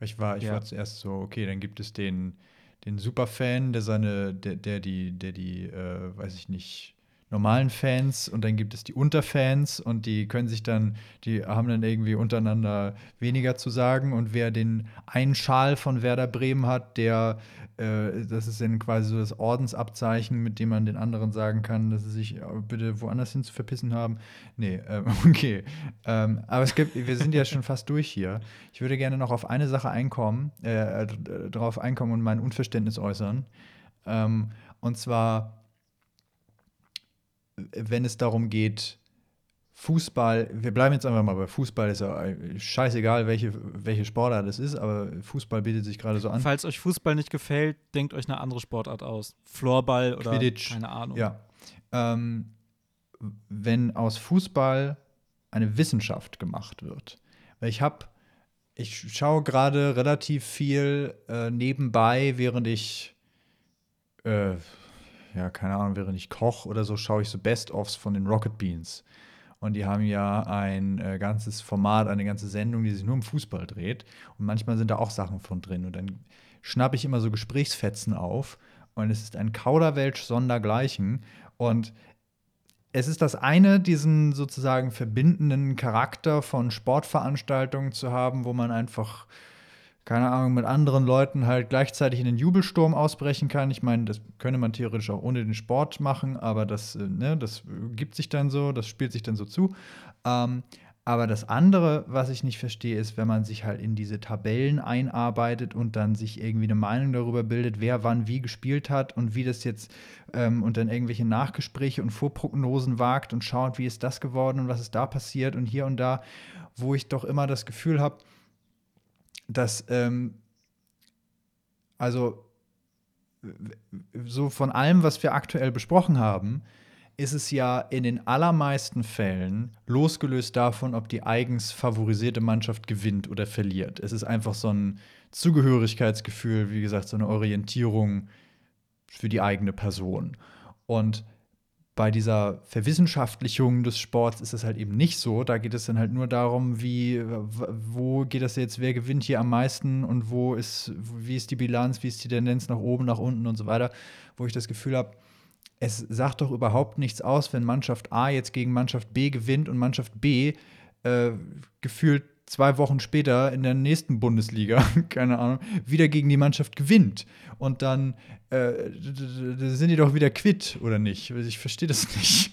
S3: Ich war, ich ja. war zuerst so, okay, dann gibt es den, den Superfan, der seine, der, der die, der die, äh, weiß ich nicht, normalen Fans und dann gibt es die Unterfans und die können sich dann, die haben dann irgendwie untereinander weniger zu sagen und wer den einen Schal von Werder Bremen hat, der, äh, das ist dann quasi so das Ordensabzeichen, mit dem man den anderen sagen kann, dass sie sich äh, bitte woanders hin zu verpissen haben. Nee, äh, okay. Ähm, aber es gibt, wir sind ja schon fast durch hier. Ich würde gerne noch auf eine Sache einkommen, äh, darauf einkommen und mein Unverständnis äußern. Ähm, und zwar wenn es darum geht, Fußball, wir bleiben jetzt einfach mal bei Fußball, ist ja scheißegal, welche, welche Sportart es ist, aber Fußball bietet sich gerade so an.
S1: Falls euch Fußball nicht gefällt, denkt euch eine andere Sportart aus. Floorball oder Quidditch, keine Ahnung.
S3: Ja. Ähm, wenn aus Fußball eine Wissenschaft gemacht wird. Weil ich habe, ich schaue gerade relativ viel äh, nebenbei, während ich äh, ja, keine Ahnung, während ich koche oder so, schaue ich so Best-ofs von den Rocket Beans. Und die haben ja ein äh, ganzes Format, eine ganze Sendung, die sich nur um Fußball dreht. Und manchmal sind da auch Sachen von drin. Und dann schnappe ich immer so Gesprächsfetzen auf. Und es ist ein Kauderwelsch sondergleichen. Und es ist das eine, diesen sozusagen verbindenden Charakter von Sportveranstaltungen zu haben, wo man einfach keine Ahnung, mit anderen Leuten halt gleichzeitig in den Jubelsturm ausbrechen kann. Ich meine, das könnte man theoretisch auch ohne den Sport machen, aber das, äh, ne, das gibt sich dann so, das spielt sich dann so zu. Ähm, aber das andere, was ich nicht verstehe, ist, wenn man sich halt in diese Tabellen einarbeitet und dann sich irgendwie eine Meinung darüber bildet, wer wann wie gespielt hat und wie das jetzt ähm, und dann irgendwelche Nachgespräche und Vorprognosen wagt und schaut, wie ist das geworden und was ist da passiert und hier und da, wo ich doch immer das Gefühl habe, dass, ähm, also so von allem, was wir aktuell besprochen haben, ist es ja in den allermeisten Fällen losgelöst davon, ob die eigens favorisierte Mannschaft gewinnt oder verliert. Es ist einfach so ein Zugehörigkeitsgefühl, wie gesagt, so eine Orientierung für die eigene Person. Und bei dieser Verwissenschaftlichung des Sports ist es halt eben nicht so. Da geht es dann halt nur darum, wie, wo geht das jetzt, wer gewinnt hier am meisten und wo ist, wie ist die Bilanz, wie ist die Tendenz nach oben, nach unten und so weiter, wo ich das Gefühl habe, es sagt doch überhaupt nichts aus, wenn Mannschaft A jetzt gegen Mannschaft B gewinnt und Mannschaft B äh, gefühlt zwei Wochen später in der nächsten Bundesliga, keine Ahnung, wieder gegen die Mannschaft gewinnt. Und dann äh, sind die doch wieder quitt, oder nicht? Ich verstehe das nicht.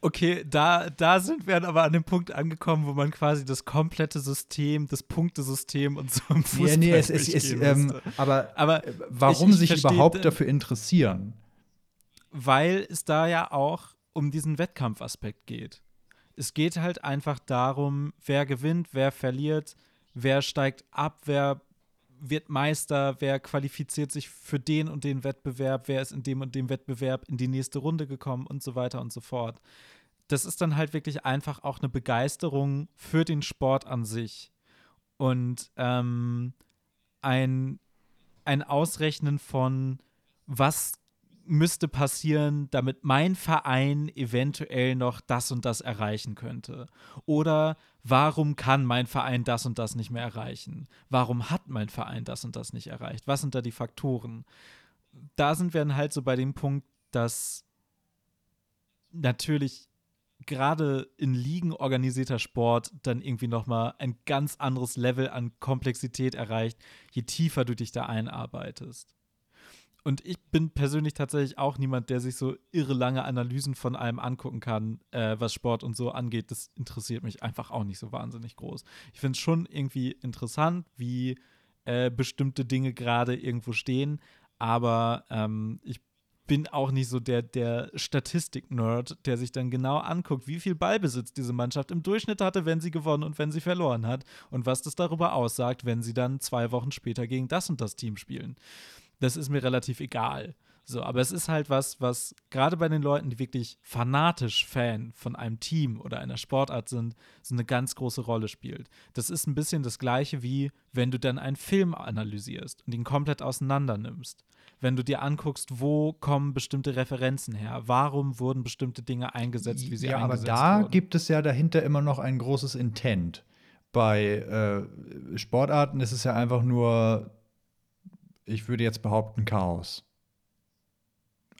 S1: Okay, da, da sind wir aber an dem Punkt angekommen, wo man quasi das komplette System, das Punktesystem und so im Fußball
S3: ja, nee, es, es, es ähm, aber, aber äh, warum ich, ich sich überhaupt dafür interessieren?
S1: Weil es da ja auch um diesen Wettkampfaspekt geht es geht halt einfach darum, wer gewinnt, wer verliert, wer steigt ab, wer wird Meister, wer qualifiziert sich für den und den Wettbewerb, wer ist in dem und dem Wettbewerb in die nächste Runde gekommen und so weiter und so fort. Das ist dann halt wirklich einfach auch eine Begeisterung für den Sport an sich und ähm, ein, ein Ausrechnen von, was müsste passieren, damit mein Verein eventuell noch das und das erreichen könnte? Oder warum kann mein Verein das und das nicht mehr erreichen? Warum hat mein Verein das und das nicht erreicht? Was sind da die Faktoren? Da sind wir dann halt so bei dem Punkt, dass natürlich gerade in Ligen organisierter Sport dann irgendwie noch mal ein ganz anderes Level an Komplexität erreicht, je tiefer du dich da einarbeitest und ich bin persönlich tatsächlich auch niemand, der sich so irre lange Analysen von allem angucken kann, äh, was Sport und so angeht. Das interessiert mich einfach auch nicht so wahnsinnig groß. Ich finde es schon irgendwie interessant, wie äh, bestimmte Dinge gerade irgendwo stehen, aber ähm, ich bin auch nicht so der, der Statistik-Nerd, der sich dann genau anguckt, wie viel Ballbesitz diese Mannschaft im Durchschnitt hatte, wenn sie gewonnen und wenn sie verloren hat und was das darüber aussagt, wenn sie dann zwei Wochen später gegen das und das Team spielen. Das ist mir relativ egal. So, aber es ist halt was, was gerade bei den Leuten, die wirklich fanatisch Fan von einem Team oder einer Sportart sind, so eine ganz große Rolle spielt. Das ist ein bisschen das Gleiche wie, wenn du dann einen Film analysierst und ihn komplett auseinander nimmst. Wenn du dir anguckst, wo kommen bestimmte Referenzen her? Warum wurden bestimmte Dinge eingesetzt, wie sie
S3: ja,
S1: eingesetzt
S3: aber da
S1: wurden?
S3: gibt es ja dahinter immer noch ein großes Intent. Bei äh, Sportarten ist es ja einfach nur, ich würde jetzt behaupten, Chaos.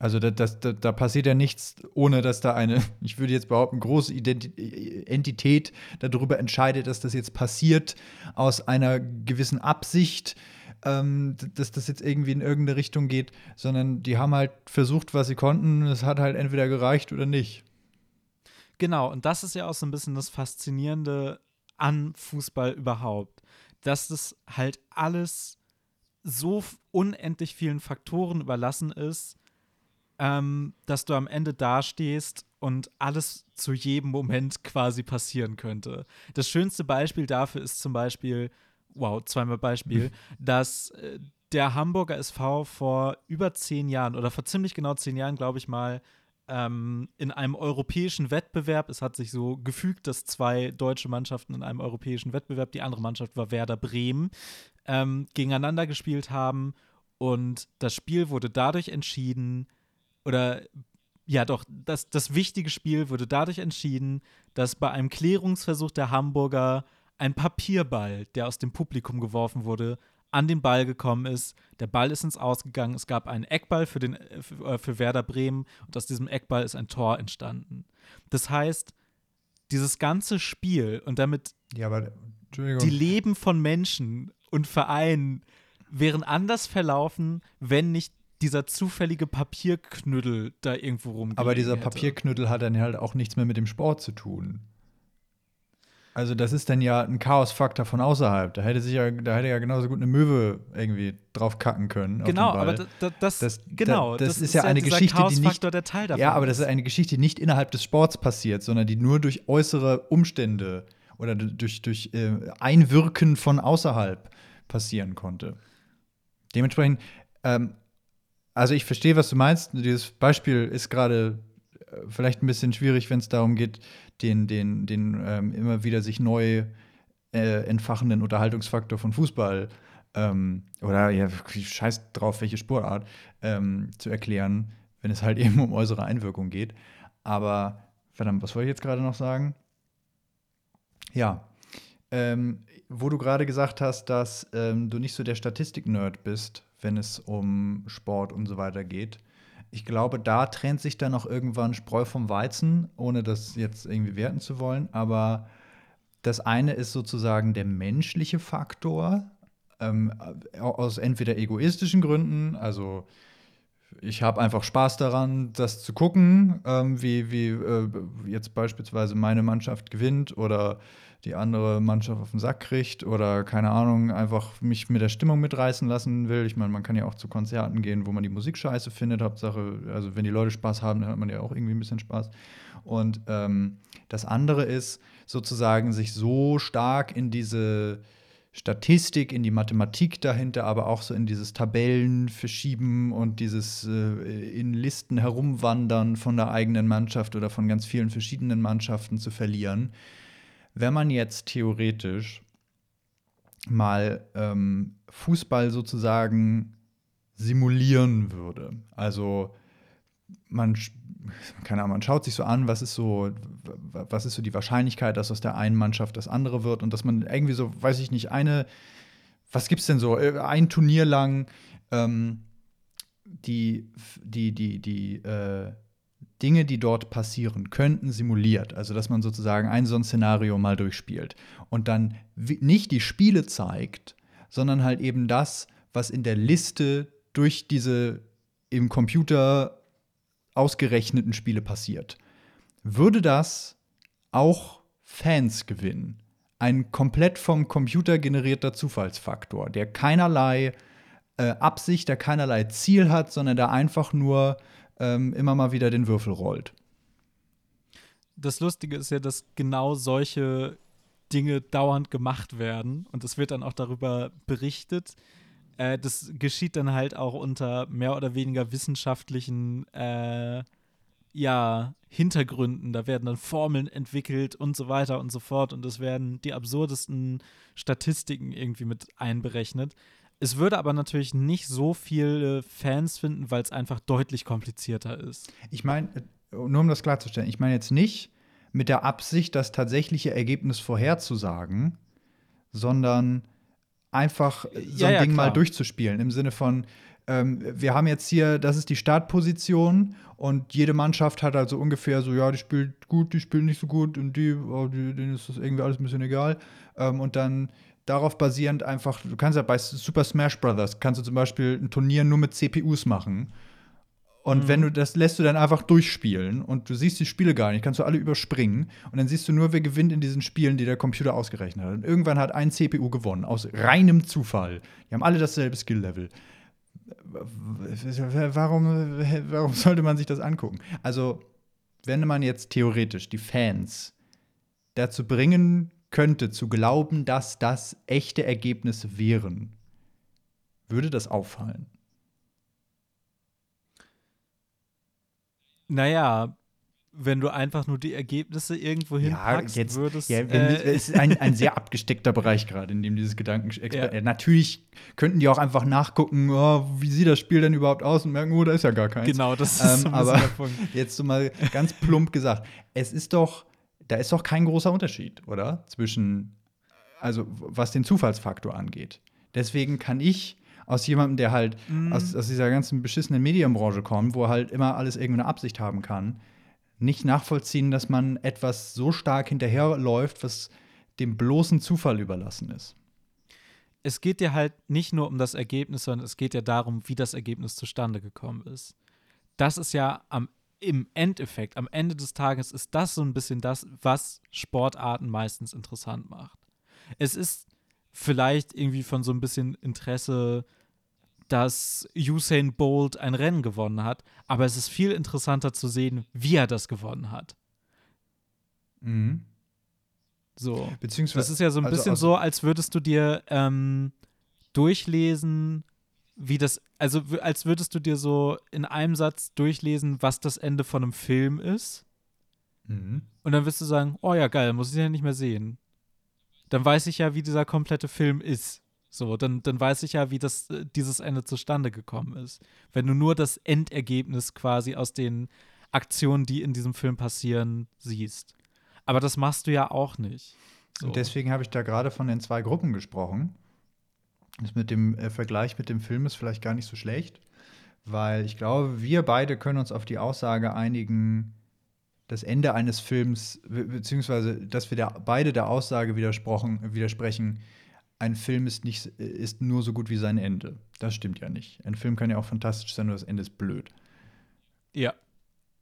S3: Also da, das, da, da, passiert ja nichts, ohne dass da eine, ich würde jetzt behaupten, große Identi Entität darüber entscheidet, dass das jetzt passiert aus einer gewissen Absicht, ähm, dass das jetzt irgendwie in irgendeine Richtung geht, sondern die haben halt versucht, was sie konnten. Es hat halt entweder gereicht oder nicht.
S1: Genau, und das ist ja auch so ein bisschen das Faszinierende an Fußball überhaupt, dass das halt alles so unendlich vielen Faktoren überlassen ist, ähm, dass du am Ende dastehst und alles zu jedem Moment quasi passieren könnte. Das schönste Beispiel dafür ist zum Beispiel, wow, zweimal Beispiel, dass äh, der Hamburger SV vor über zehn Jahren oder vor ziemlich genau zehn Jahren, glaube ich mal, ähm, in einem europäischen Wettbewerb, es hat sich so gefügt, dass zwei deutsche Mannschaften in einem europäischen Wettbewerb, die andere Mannschaft war Werder Bremen, ähm, gegeneinander gespielt haben. Und das Spiel wurde dadurch entschieden, oder ja doch, das, das wichtige Spiel wurde dadurch entschieden, dass bei einem Klärungsversuch der Hamburger ein Papierball, der aus dem Publikum geworfen wurde, an den Ball gekommen ist. Der Ball ist ins Ausgegangen. Es gab einen Eckball für, den, für, äh, für Werder Bremen und aus diesem Eckball ist ein Tor entstanden. Das heißt, dieses ganze Spiel und damit
S3: ja, aber,
S1: die Leben von Menschen und Vereinen wären anders verlaufen, wenn nicht dieser zufällige Papierknüttel da irgendwo rumgeht.
S3: Aber dieser hätte. Papierknüttel hat dann halt auch nichts mehr mit dem Sport zu tun. Also das ist dann ja ein Chaosfaktor von außerhalb. Da hätte sich ja, da hätte ja genauso gut eine Möwe irgendwie drauf kacken können.
S1: Genau, aber das, das, das, genau,
S3: das, das ist, ist ja eine Geschichte, die nicht,
S1: der Teil davon
S3: ja, aber das ist eine Geschichte, die nicht innerhalb des Sports passiert, sondern die nur durch äußere Umstände oder durch, durch äh, Einwirken von außerhalb passieren konnte. Dementsprechend ähm, also ich verstehe, was du meinst. Dieses Beispiel ist gerade äh, vielleicht ein bisschen schwierig, wenn es darum geht, den, den, den ähm, immer wieder sich neu äh, entfachenden Unterhaltungsfaktor von Fußball ähm, oder ja, scheiß drauf, welche Sportart ähm, zu erklären, wenn es halt eben um äußere Einwirkung geht. Aber, verdammt, was wollte ich jetzt gerade noch sagen? Ja, ähm, wo du gerade gesagt hast, dass ähm, du nicht so der Statistik-Nerd bist, wenn es um Sport und so weiter geht. Ich glaube, da trennt sich dann auch irgendwann Spreu vom Weizen, ohne das jetzt irgendwie werten zu wollen. Aber das eine ist sozusagen der menschliche Faktor, ähm, aus entweder egoistischen Gründen, also ich habe einfach Spaß daran, das zu gucken, ähm, wie, wie äh, jetzt beispielsweise meine Mannschaft gewinnt oder die andere Mannschaft auf den Sack kriegt oder keine Ahnung, einfach mich mit der Stimmung mitreißen lassen will. Ich meine, man kann ja auch zu Konzerten gehen, wo man die Musik scheiße findet. Hauptsache, also wenn die Leute Spaß haben, dann hat man ja auch irgendwie ein bisschen Spaß. Und ähm, das andere ist sozusagen, sich so stark in diese Statistik, in die Mathematik dahinter, aber auch so in dieses Tabellen verschieben und dieses äh, in Listen herumwandern von der eigenen Mannschaft oder von ganz vielen verschiedenen Mannschaften zu verlieren. Wenn man jetzt theoretisch mal ähm, Fußball sozusagen simulieren würde, also man, keine Ahnung, man schaut sich so an, was ist so, was ist so die Wahrscheinlichkeit, dass aus der einen Mannschaft das andere wird und dass man irgendwie so, weiß ich nicht, eine, was gibt's denn so, äh, ein Turnier lang ähm, die, die, die, die, äh, Dinge, die dort passieren könnten, simuliert. Also, dass man sozusagen ein so ein Szenario mal durchspielt und dann nicht die Spiele zeigt, sondern halt eben das, was in der Liste durch diese im Computer ausgerechneten Spiele passiert. Würde das auch Fans gewinnen? Ein komplett vom Computer generierter Zufallsfaktor, der keinerlei äh, Absicht, der keinerlei Ziel hat, sondern der einfach nur ähm, immer mal wieder den Würfel rollt.
S1: Das Lustige ist ja, dass genau solche Dinge dauernd gemacht werden und es wird dann auch darüber berichtet. Äh, das geschieht dann halt auch unter mehr oder weniger wissenschaftlichen äh, ja, Hintergründen. Da werden dann Formeln entwickelt und so weiter und so fort und es werden die absurdesten Statistiken irgendwie mit einberechnet. Es würde aber natürlich nicht so viele Fans finden, weil es einfach deutlich komplizierter ist.
S3: Ich meine, nur um das klarzustellen, ich meine jetzt nicht mit der Absicht, das tatsächliche Ergebnis vorherzusagen, sondern einfach so ein
S1: Ja, ja,
S3: Ding mal
S1: klar.
S3: durchzuspielen. Im Sinne von, ähm, wir haben jetzt hier, das ist die Startposition und jede Mannschaft hat also ungefähr so, ja, die spielt gut, die spielt nicht so gut und die, oh, die denen ist das irgendwie alles ein bisschen egal. Ähm, und dann darauf basierend einfach, du kannst ja bei Super Smash Brothers, kannst du zum Beispiel ein Turnier nur mit CPUs machen. Und wenn du das lässt du dann einfach durchspielen und du siehst die Spiele gar nicht, kannst du alle überspringen und dann siehst du nur, wer gewinnt in diesen Spielen, die der Computer ausgerechnet hat. Und irgendwann hat ein CPU gewonnen, aus reinem Zufall. Die haben alle dasselbe Skill-Level. Warum, warum sollte man sich das angucken? Also, wenn man jetzt theoretisch die Fans dazu bringen könnte, zu glauben, dass das echte Ergebnisse wären, würde das auffallen?
S1: Naja, wenn du einfach nur die Ergebnisse irgendwo hinpackst,
S3: jetzt,
S1: würdest
S3: ja, wenn,
S1: äh,
S3: es ist ein, ein sehr abgesteckter Bereich gerade, in dem dieses Gedanken
S1: Ja.
S3: äh, Natürlich könnten die auch einfach nachgucken, oh, wie sieht das Spiel denn überhaupt aus und merken, oh, da ist ja gar keins.
S1: Genau, das ist
S3: Ähm, aber-. Jetzt so mal ganz plump gesagt, es ist doch, da ist doch kein großer Unterschied, oder? Zwischen, also was den Zufallsfaktor angeht. Deswegen kann ich aus jemandem, der halt
S1: Mhm.
S3: aus, aus dieser ganzen beschissenen Medienbranche kommt, wo halt immer alles irgendeine Absicht haben kann, nicht nachvollziehen, dass man etwas so stark hinterherläuft, was dem bloßen Zufall überlassen ist.
S1: Es geht dir halt nicht nur um das Ergebnis, sondern es geht ja darum, wie das Ergebnis zustande gekommen ist. Das ist ja am, im Endeffekt, am Ende des Tages ist das so ein bisschen das, was Sportarten meistens interessant macht. Es ist vielleicht irgendwie von so ein bisschen Interesse, dass Usain Bolt ein Rennen gewonnen hat, aber es ist viel interessanter zu sehen, wie er das gewonnen hat. So.
S3: Beziehungsweise
S1: Das ist ja so ein
S3: also
S1: bisschen
S3: aus-
S1: so, als würdest du dir ähm, durchlesen, wie das, also als würdest du dir so in einem Satz durchlesen, was das Ende von einem Film ist.
S3: Mhm.
S1: Und dann wirst du sagen, oh ja, geil, muss ich ja nicht mehr sehen. Dann weiß ich ja, wie dieser komplette Film ist. So, dann, dann weiß ich ja, wie das, äh, dieses Ende zustande gekommen ist. Wenn du nur das Endergebnis quasi aus den Aktionen, die in diesem Film passieren, siehst. Aber das machst du ja auch nicht. So.
S3: Und deswegen habe ich da gerade von den zwei Gruppen gesprochen. Das mit dem äh, Vergleich mit dem Film ist vielleicht gar nicht so schlecht, weil ich glaube, wir beide können uns auf die Aussage einigen, das Ende eines Films, be- beziehungsweise, dass wir der, beide der Aussage widersprochen, widersprechen, ein Film ist, nicht, ist nur so gut wie sein Ende. Das stimmt ja nicht. Ein Film kann ja auch fantastisch sein, nur das Ende ist blöd.
S1: ja.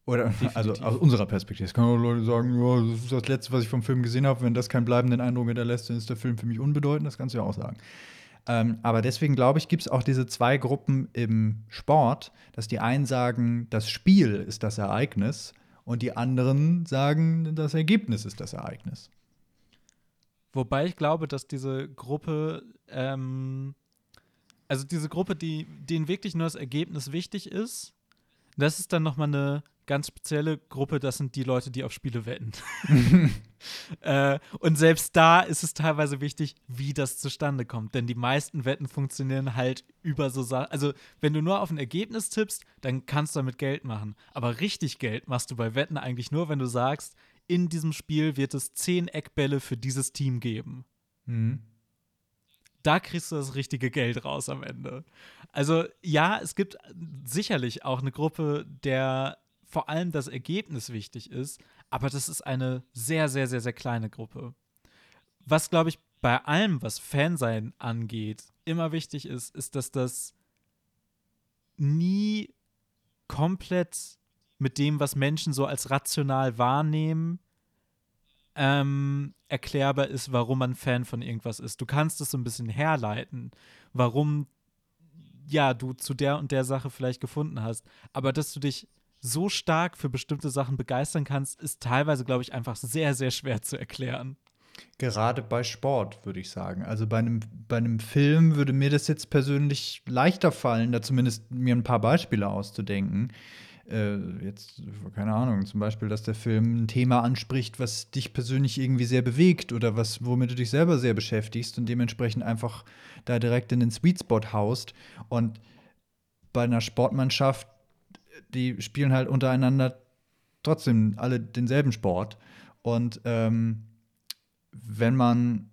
S3: Oder also
S1: Definitiv.
S3: aus unserer Perspektive. Es können auch Leute sagen, ja, das ist das Letzte, was ich vom Film gesehen habe. Wenn das keinen bleibenden Eindruck hinterlässt, dann ist der Film für mich unbedeutend. Das kannst du ja auch sagen. Ähm, aber deswegen glaube ich, gibt es auch diese zwei Gruppen im Sport, dass die einen sagen, das Spiel ist das Ereignis und die anderen sagen, das Ergebnis ist das Ereignis.
S1: Wobei ich glaube, dass diese Gruppe, ähm, also diese Gruppe, die, denen wirklich nur das Ergebnis wichtig ist, das ist dann nochmal eine ganz spezielle Gruppe, das sind die Leute, die auf Spiele wetten. äh, und selbst da ist es teilweise wichtig, wie das zustande kommt. Denn die meisten Wetten funktionieren halt über so Sachen. Also, wenn du nur auf ein Ergebnis tippst, dann kannst du damit Geld machen. Aber richtig Geld machst du bei Wetten eigentlich nur, wenn du sagst, in diesem Spiel wird es zehn Eckbälle für dieses Team geben
S3: Mhm.
S1: da kriegst du das richtige Geld raus am Ende. Also ja, es gibt sicherlich auch eine Gruppe, der vor allem das Ergebnis wichtig ist, aber das ist eine sehr, sehr, sehr, sehr kleine Gruppe. Was, glaube ich, bei allem, was Fansein angeht, immer wichtig ist, ist, dass das nie komplett mit dem, was Menschen so als rational wahrnehmen, ähm, erklärbar ist, warum man Fan von irgendwas ist. Du kannst es so ein bisschen herleiten, warum ja, du zu der und der Sache vielleicht gefunden hast. Aber dass du dich so stark für bestimmte Sachen begeistern kannst, ist teilweise, glaube ich, einfach sehr, sehr schwer zu erklären.
S3: Gerade bei Sport, würde ich sagen. Also bei einem, bei einem Film würde mir das jetzt persönlich leichter fallen, da zumindest mir ein paar Beispiele auszudenken. Äh, jetzt, keine Ahnung, zum Beispiel, dass der Film ein Thema anspricht, was dich persönlich irgendwie sehr bewegt oder was, womit du dich selber sehr beschäftigst und dementsprechend einfach da direkt in den Sweet Spot haust. Und bei einer Sportmannschaft, die spielen halt untereinander trotzdem alle denselben Sport. Und ähm, wenn man,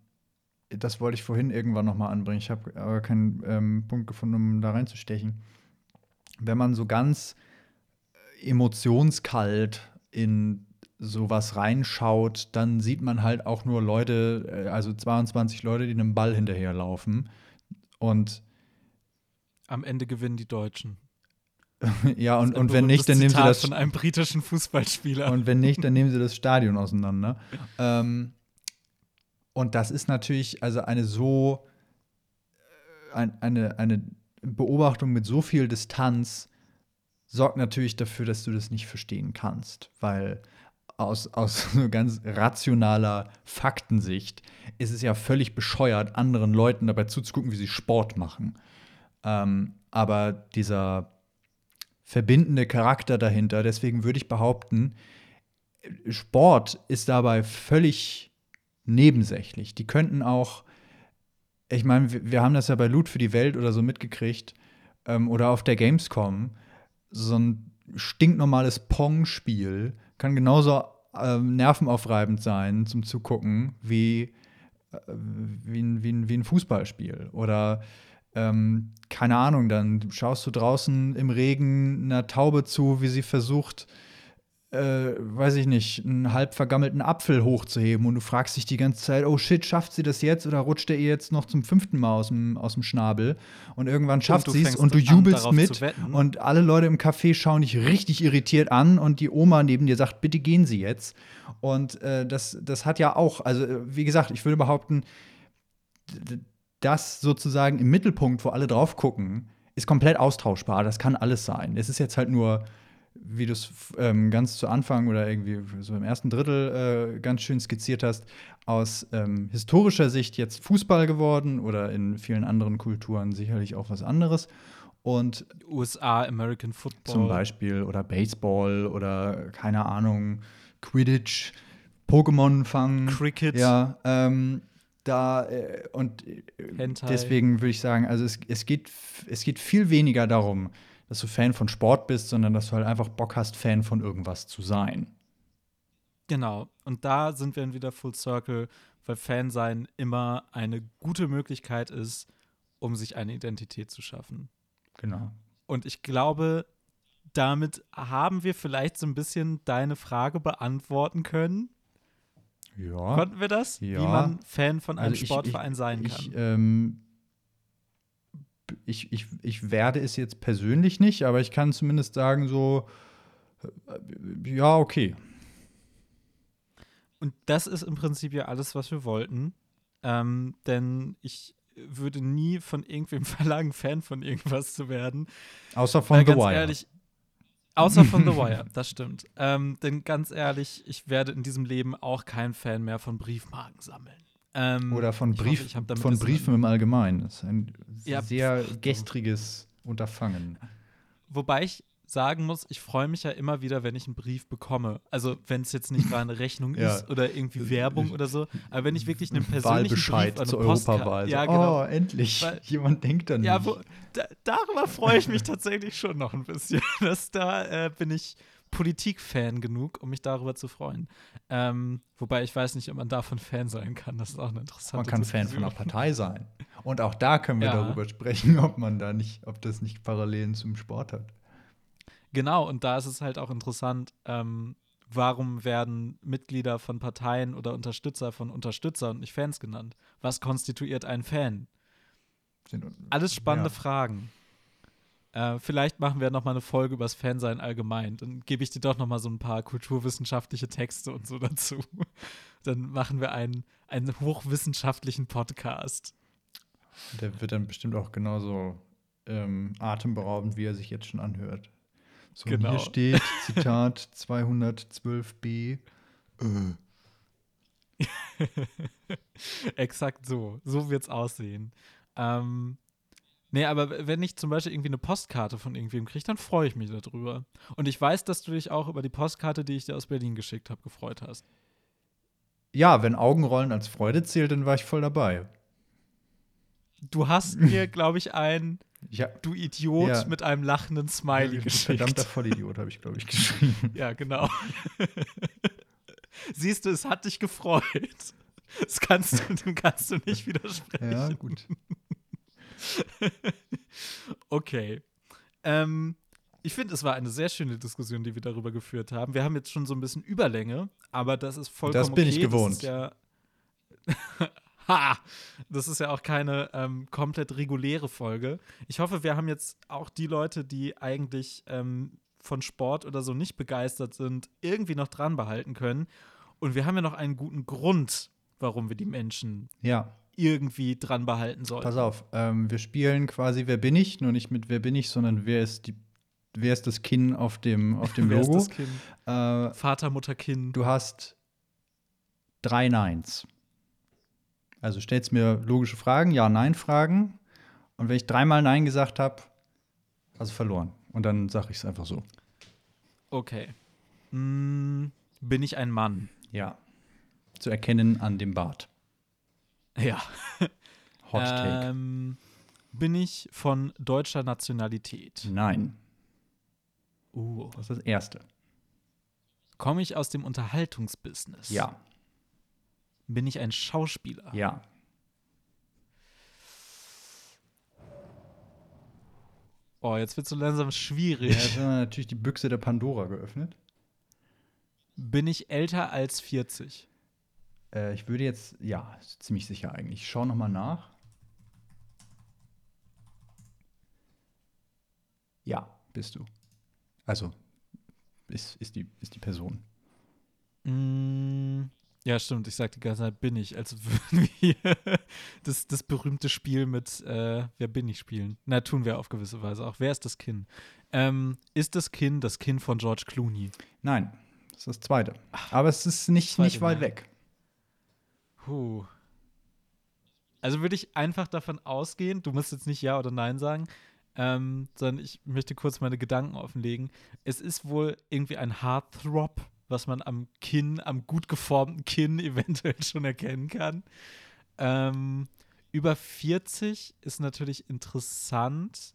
S3: das wollte ich vorhin irgendwann noch mal anbringen, ich habe aber keinen ähm, Punkt gefunden, um da reinzustechen. Wenn man so ganz emotionskalt in sowas reinschaut, dann sieht man halt auch nur Leute, äh, also 22 Leute, die einem Ball hinterherlaufen. Und
S1: am Ende gewinnen die Deutschen.
S3: ja, und, und wenn nicht, dann nehmen sie das
S1: von einem britischen Fußballspieler.
S3: Und wenn nicht, dann nehmen sie das Stadion auseinander. ähm, und das ist natürlich also eine so äh, ein, eine, eine Beobachtung mit so viel Distanz, sorgt natürlich dafür, dass du das nicht verstehen kannst, weil aus, aus so ganz rationaler Faktensicht ist es ja völlig bescheuert, anderen Leuten dabei zuzugucken, wie sie Sport machen. Ähm, aber dieser verbindende Charakter dahinter, deswegen würde ich behaupten, Sport ist dabei völlig nebensächlich. Die könnten auch, ich meine, wir haben das ja bei Loot für die Welt oder so mitgekriegt ähm, oder auf der Gamescom so ein stinknormales Pong-Spiel kann genauso ähm, nervenaufreibend sein zum Zugucken wie, äh, wie, ein, wie, ein, wie ein Fußballspiel. Oder ähm, keine Ahnung, dann schaust du draußen im Regen einer Taube zu, wie sie versucht, äh, weiß ich nicht, einen halb vergammelten Apfel hochzuheben und du fragst dich die ganze Zeit, oh shit, schafft sie das jetzt oder rutscht er ihr jetzt noch zum fünften Mal aus dem, aus dem Schnabel? Und irgendwann schafft sie es und du jubelst an, mit und alle Leute im Café schauen dich richtig irritiert an und die Oma neben dir sagt, bitte gehen Sie jetzt. Und äh, das, das hat ja auch, also wie gesagt, ich würde behaupten, das sozusagen im Mittelpunkt, wo alle drauf gucken, ist komplett austauschbar. Das kann alles sein. Es ist jetzt halt nur wie du es ähm, ganz zu Anfang oder irgendwie so im ersten Drittel äh, ganz schön skizziert hast, aus ähm, historischer Sicht jetzt Fußball geworden oder in vielen anderen Kulturen sicherlich auch was anderes. Und
S1: USA, American Football.
S3: Zum Beispiel oder Baseball oder keine Ahnung, Quidditch, Pokémon fangen.
S1: Cricket.
S3: Ja, ähm, da äh, und äh, deswegen würde ich sagen, also es, es, geht, es geht viel weniger darum, dass du Fan von Sport bist, sondern dass du halt einfach Bock hast, Fan von irgendwas zu sein.
S1: Genau. Und da sind wir dann wieder Full Circle, weil Fan sein immer eine gute Möglichkeit ist, um sich eine Identität zu schaffen.
S3: Genau.
S1: Und ich glaube, damit haben wir vielleicht so ein bisschen deine Frage beantworten können.
S3: Ja.
S1: Konnten wir das?
S3: Ja.
S1: Wie man Fan von einem
S3: also ich,
S1: Sportverein
S3: ich,
S1: sein kann.
S3: Ich ähm, ich, ich, ich werde es jetzt persönlich nicht, aber ich kann zumindest sagen, so, ja, okay.
S1: Und das ist im Prinzip ja alles, was wir wollten. Ähm, denn ich würde nie von irgendwem verlangen, Fan von irgendwas zu werden.
S3: Außer von Weil, The Wire.
S1: Ehrlich, außer von The Wire, das stimmt. Ähm, denn ganz ehrlich, ich werde in diesem Leben auch kein Fan mehr von Briefmarken sammeln. Ähm,
S3: Oder von, Brief, hoffe, von Briefen im Allgemeinen. Das ist ein ja, sehr gestriges Unterfangen.
S1: Wobei ich sagen muss, ich freue mich ja immer wieder, wenn ich einen Brief bekomme. Also wenn es jetzt nicht gerade eine Rechnung ja. ist oder irgendwie Werbung oder so, aber wenn ich wirklich einen persönlichen
S3: Wahlbescheid
S1: Brief
S3: zur Europawahl.
S1: Ja, genau.
S3: Oh, endlich. Weil, Jemand denkt dann
S1: ja, wo, da, darüber freue ich mich tatsächlich schon noch ein bisschen. Dass da äh, bin ich Politik-Fan genug, um mich darüber zu freuen. Ähm, wobei ich weiß nicht, ob man davon Fan sein kann. Das ist auch eine interessante
S3: Man kann. Fan von einer Partei sein. Und auch da können wir ja. darüber sprechen, ob man da nicht, ob das nicht Parallelen zum Sport hat.
S1: Genau, und da ist es halt auch interessant, ähm, warum werden Mitglieder von Parteien oder Unterstützer von Unterstützer und nicht Fans genannt? Was konstituiert einen Fan? Alles spannende ja. Fragen. Äh, vielleicht machen wir noch mal eine Folge über das Fansein allgemein. Dann gebe ich dir doch noch mal so ein paar kulturwissenschaftliche Texte und so dazu. Dann machen wir einen, einen hochwissenschaftlichen Podcast.
S3: Der wird dann bestimmt auch genauso ähm, atemberaubend, wie er sich jetzt schon anhört. So,
S1: Genau.
S3: hier steht, Zitat 212b. Äh.
S1: Exakt so. So wird's aussehen. Ähm, nee, aber wenn ich zum Beispiel irgendwie eine Postkarte von irgendwem kriege, dann freue ich mich darüber. Und ich weiß, dass du dich auch über die Postkarte, die ich dir aus Berlin geschickt habe, gefreut hast.
S3: Ja, wenn Augenrollen als Freude zählt, dann war ich voll dabei.
S1: Du hast mir, glaube ich, ein
S3: Ja,
S1: Du Idiot
S3: Ja.
S1: mit einem lachenden Smiley
S3: du
S1: geschickt.
S3: verdammter Vollidiot, habe ich, glaube ich, geschrieben.
S1: Ja, genau. Siehst du, es hat dich gefreut. Das kannst du, dem kannst du nicht widersprechen.
S3: Ja, gut.
S1: Okay. Ähm, ich finde, es war eine sehr schöne Diskussion, die wir darüber geführt haben. Wir haben jetzt schon so ein bisschen Überlänge, aber das ist vollkommen
S3: Das bin ich
S1: okay.
S3: gewohnt.
S1: Das ja ha! Das ist ja auch keine ähm, komplett reguläre Folge. Ich hoffe, wir haben jetzt auch die Leute, die eigentlich ähm, von Sport oder so nicht begeistert sind, irgendwie noch dran behalten können. Und wir haben ja noch einen guten Grund, warum wir die Menschen
S3: Ja,
S1: irgendwie dran behalten sollten.
S3: pass auf. Ähm, wir spielen quasi Wer bin ich? Nur nicht mit Wer bin ich, sondern wer ist, die, wer ist das Kinn auf dem, auf dem
S1: Wer ist
S3: Logo.
S1: das Kind?
S3: Äh,
S1: Vater, Mutter, Kind.
S3: du hast drei Neins. Also stellst mir logische Fragen, Ja-Nein-Fragen. Und wenn ich dreimal Nein gesagt habe, also verloren. Und dann sage ich es einfach so.
S1: Okay. Mm, bin ich ein Mann?
S3: Ja. Zu erkennen an dem Bart.
S1: Ja.
S3: Hot Take.
S1: Ähm, bin ich von deutscher Nationalität?
S3: Nein.
S1: Uh.
S3: Das ist das Erste.
S1: Komme ich aus dem Unterhaltungsbusiness?
S3: Ja.
S1: Bin ich ein Schauspieler?
S3: Ja.
S1: Oh, jetzt wird so langsam
S3: Ja,
S1: schwierig.
S3: Jetzt haben wir natürlich die Büchse der Pandora geöffnet.
S1: Bin ich älter als 40?
S3: Äh, ich würde jetzt, ja, ziemlich sicher eigentlich. Ich schau noch mal nach. Ja, bist du. Also, ist, ist, die, ist die Person.
S1: Mm, ja, stimmt. Ich sag die ganze Zeit bin ich, als würden wir das, das berühmte Spiel mit äh, Wer bin ich spielen. Na, tun wir auf gewisse Weise auch. Wer ist das Kind? Ähm, ist das Kind das Kind von George Clooney?
S3: Nein, das ist das Zweite. Aber es ist nicht,
S1: Zweite
S3: nicht weit
S1: Nein.
S3: weg.
S1: Puh. Also würde ich einfach davon ausgehen, du musst jetzt nicht Ja oder Nein sagen, ähm, sondern ich möchte kurz meine Gedanken offenlegen. Es ist wohl irgendwie ein Heartthrob, was man am Kinn, am gut geformten Kinn eventuell schon erkennen kann. Ähm, über 40 ist natürlich interessant.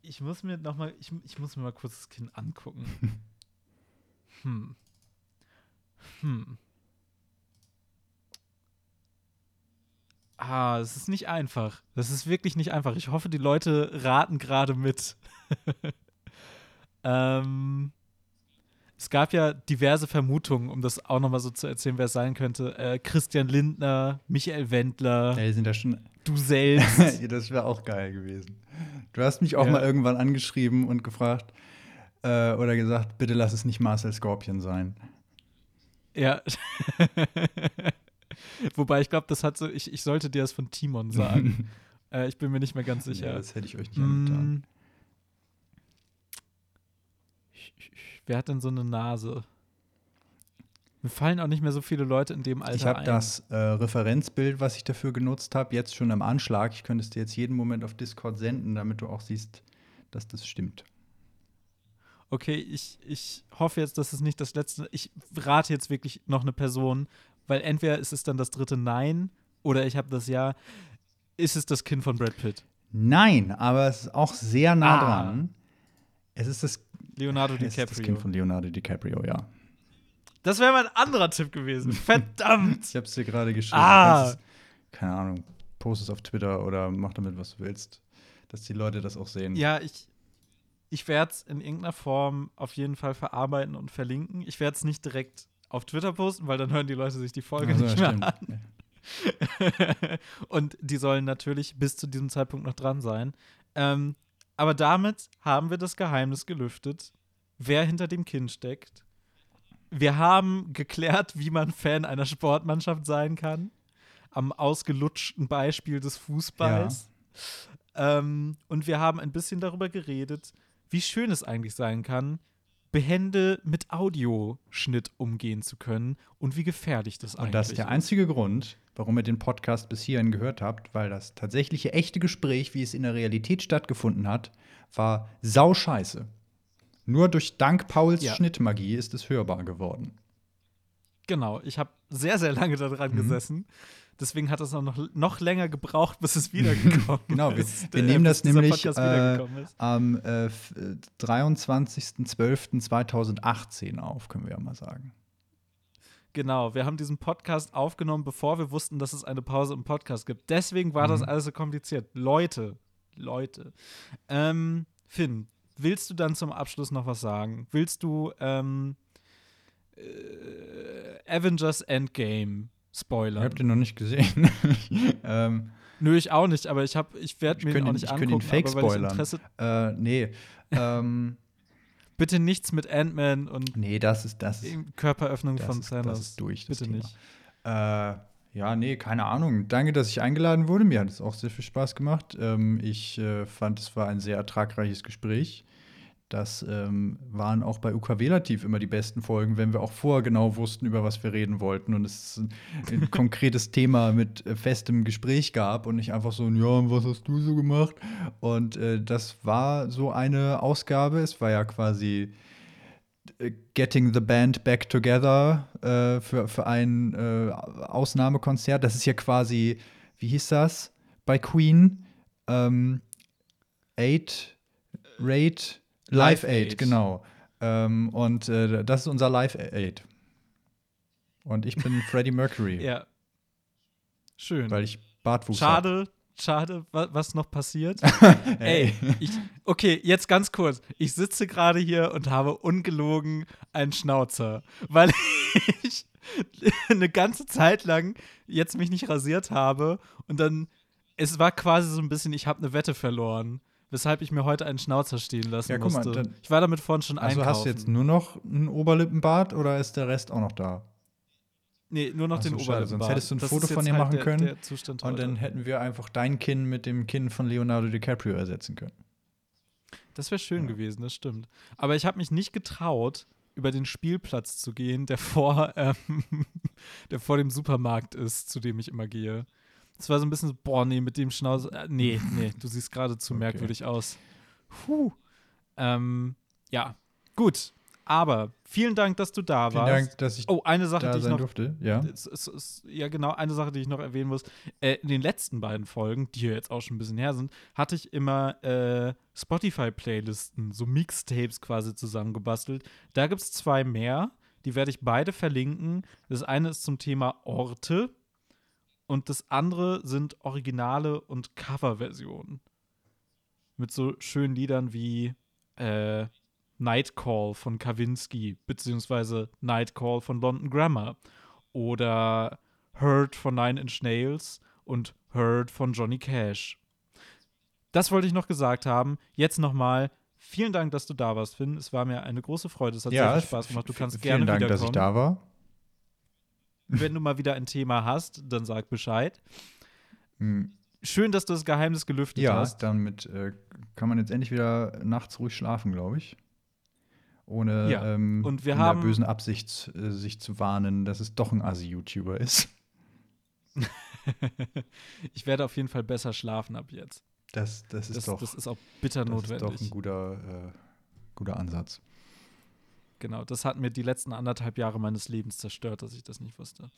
S1: Ich muss mir noch mal, ich, ich muss mir mal kurz das Kinn angucken. hm. Hm. Ah, es ist nicht einfach. Das ist wirklich nicht einfach. Ich hoffe, die Leute raten gerade mit. ähm, es gab ja diverse Vermutungen, um das auch noch mal so zu erzählen, wer es sein könnte. Äh, Christian Lindner, Michael Wendler,
S3: Ja, die sind da schon.
S1: du selbst.
S3: Das wäre auch geil gewesen. Du hast mich auch
S1: Ja.
S3: mal irgendwann angeschrieben und gefragt äh, oder gesagt, bitte lass es nicht Marcel Scorpion sein.
S1: ja. Wobei ich glaube, das hat so, ich, ich sollte dir das von Timon sagen. äh, ich bin mir nicht mehr ganz sicher.
S3: Ja, das hätte ich euch nicht angetan.
S1: Mm. Wer hat denn so eine Nase? Mir fallen auch nicht mehr so viele Leute in dem Alter
S3: Ich habe das äh, Referenzbild, was ich dafür genutzt habe, jetzt schon am Anschlag. Ich könnte es dir jetzt jeden Moment auf Discord senden, damit du auch siehst, dass das stimmt.
S1: Okay, ich, ich hoffe jetzt, dass es nicht das letzte. Ich rate jetzt wirklich noch eine Person, weil entweder ist es dann das dritte Nein oder ich habe das Ja. Ist es das Kind von Brad Pitt?
S3: Nein, aber es ist auch sehr nah
S1: Ah.
S3: dran. Es ist das,
S1: Leonardo
S3: es ist das
S1: DiCaprio.
S3: Kind von Leonardo DiCaprio, ja.
S1: Das wäre mein anderer Tipp gewesen. Verdammt!
S3: Ich habe es dir gerade geschrieben.
S1: Ah.
S3: Keine Ahnung, post es auf Twitter oder mach damit, was du willst, dass die Leute das auch sehen.
S1: Ja, ich, ich werde es in irgendeiner Form auf jeden Fall verarbeiten und verlinken. Ich werde es nicht direkt auf Twitter posten, weil dann hören die Leute sich die Folge
S3: Also,
S1: nicht
S3: ja,
S1: mehr
S3: stimmt.
S1: an. und die sollen natürlich bis zu diesem Zeitpunkt noch dran sein. Ähm, aber damit haben wir das Geheimnis gelüftet, wer hinter dem Kind steckt. Wir haben geklärt, wie man Fan einer Sportmannschaft sein kann. Am ausgelutschten Beispiel des Fußballs. Ähm, und wir haben ein bisschen darüber geredet, wie schön es eigentlich sein kann, behende mit Audioschnitt umgehen zu können und wie gefährlich das eigentlich ist.
S3: Und das ist der einzige Grund, warum ihr den Podcast bis hierhin gehört habt, weil das tatsächliche echte Gespräch, wie es in der Realität stattgefunden hat, war sauscheiße. Nur durch dank Pauls
S1: Ja.
S3: Schnittmagie ist es hörbar geworden.
S1: Genau, ich habe sehr, sehr lange daran
S3: Mhm.
S1: gesessen. Deswegen hat es noch, noch länger gebraucht, bis es wiedergekommen
S3: Genau, wir,
S1: ist.
S3: wir
S1: äh,
S3: nehmen das nämlich äh,
S1: wiedergekommen
S3: am äh, f- äh, 23.12.2018 auf, können wir ja mal sagen.
S1: Genau, wir haben diesen Podcast aufgenommen, bevor wir wussten, dass es eine Pause im Podcast gibt. Deswegen war das
S3: Mhm.
S1: alles so kompliziert. Leute, Leute. Ähm, Finn, willst du dann zum Abschluss noch was sagen? Willst du ähm, äh, Avengers Endgame
S3: Ich
S1: spoilern?
S3: habt den noch nicht gesehen. ähm,
S1: Nö, ich auch nicht, aber ich, hab- ich werde
S3: Ich
S1: mir den auch
S3: ihn-
S1: nicht
S3: ich ihn
S1: angucken. ich
S3: spoilern.
S1: Interesse,
S3: äh, nee. ähm,
S1: bitte nichts mit Ant-Man und
S3: nee, das ist das. Ist,
S1: Körperöffnung
S3: das,
S1: von Thanos.
S3: das ist durch. Das
S1: bitte
S3: Thema.
S1: nicht.
S3: Äh, ja, nee, keine Ahnung. Danke, dass ich eingeladen wurde. Mir hat es auch sehr viel Spaß gemacht. Ähm, ich äh, fand, es war ein sehr ertragreiches Gespräch. Das ähm, waren auch bei UK Relativ immer die besten Folgen, wenn wir auch vorher genau wussten, über was wir reden wollten und es ein, ein konkretes Thema mit äh, festem Gespräch gab und nicht einfach so, ein, ja, was hast du so gemacht? Und äh, das war so eine Ausgabe. Es war ja quasi äh, Getting the Band Back Together äh, für, für ein äh, Ausnahmekonzert. Das ist ja quasi, wie hieß das bei Queen? Ähm, Aid, Raid, Live Aid, genau. Ähm, und äh, das ist unser Live Aid. Und ich bin Freddie Mercury,
S1: Ja. Schön.
S3: weil ich Bartwuchs
S1: Schade, schade, wa- was noch passiert.
S3: hab.
S1: Ey, ich, okay, jetzt ganz kurz. Ich sitze gerade hier und habe ungelogen einen Schnauzer, weil ich eine ganze Zeit lang jetzt mich nicht rasiert habe und dann, es war quasi so ein bisschen, ich habe eine Wette verloren, weshalb ich mir heute einen Schnauzer stehen lassen
S3: Ja, guck mal,
S1: musste. ich war damit vorhin schon
S3: Also
S1: einkaufen.
S3: hast du jetzt nur noch einen Oberlippenbart oder ist der Rest auch noch da?
S1: nee, nur noch
S3: Ach
S1: den
S3: so,
S1: Oberlippenbart.
S3: sonst hättest du ein
S1: Das
S3: Foto von dir
S1: halt
S3: machen
S1: der,
S3: können
S1: Der
S3: Und
S1: heute.
S3: dann hätten wir einfach dein Kinn mit dem Kinn von Leonardo DiCaprio ersetzen können.
S1: Das wäre schön
S3: Ja.
S1: gewesen, das stimmt. Aber ich habe mich nicht getraut, über den Spielplatz zu gehen, der vor, ähm, der vor dem Supermarkt ist, zu dem ich immer gehe. Das war so ein bisschen so, boah, nee, mit dem Schnauze. Äh, nee, nee, du siehst gerade zu
S3: Okay.
S1: merkwürdig aus. Puh. Ähm, ja, gut. Aber vielen Dank, dass du da
S3: Vielen
S1: warst.
S3: Dank, dass ich
S1: Oh, eine Sache,
S3: da
S1: die ich noch
S3: durfte. Ja.
S1: es, es, es, ja, genau, eine Sache, die ich noch erwähnen muss. Äh, in den letzten beiden Folgen, die ja jetzt auch schon ein bisschen her sind, hatte ich immer äh, Spotify-Playlisten, so Mixtapes quasi zusammengebastelt. Da gibt es zwei mehr, die werde ich beide verlinken. Das eine ist zum Thema Orte und das andere sind Originale und Coverversionen. Mit so schönen Liedern wie äh, Nightcall von Kavinsky, beziehungsweise Nightcall von London Grammar. Oder Hurt von Nine Inch Nails und Hurt von Johnny Cash. Das wollte ich noch gesagt haben. Jetzt nochmal. Vielen Dank, dass du da warst, Finn. Es war mir eine große Freude. Es hat sehr viel Spaß gemacht. Du kannst
S3: vielen
S1: gerne
S3: Dank,
S1: wiederkommen.
S3: dass ich da war.
S1: Wenn du mal wieder ein Thema hast, dann sag Bescheid.
S3: Hm,
S1: Schön, dass du das Geheimnis gelüftet
S3: Ja,
S1: hast.
S3: damit äh, kann man jetzt endlich wieder nachts ruhig schlafen, glaube ich. Ohne
S1: Ja,
S3: ähm,
S1: und wir
S3: in
S1: haben-
S3: der bösen Absicht, äh, sich zu warnen, dass es doch ein Assi-YouTuber ist.
S1: ich werde auf jeden Fall besser schlafen ab jetzt.
S3: Das, das ist
S1: Das,
S3: doch,
S1: das ist auch bitter
S3: das ist
S1: notwendig.
S3: doch ein guter, äh, guter Ansatz.
S1: Genau, das hat mir die letzten anderthalb Jahre meines Lebens zerstört, dass ich das nicht wusste.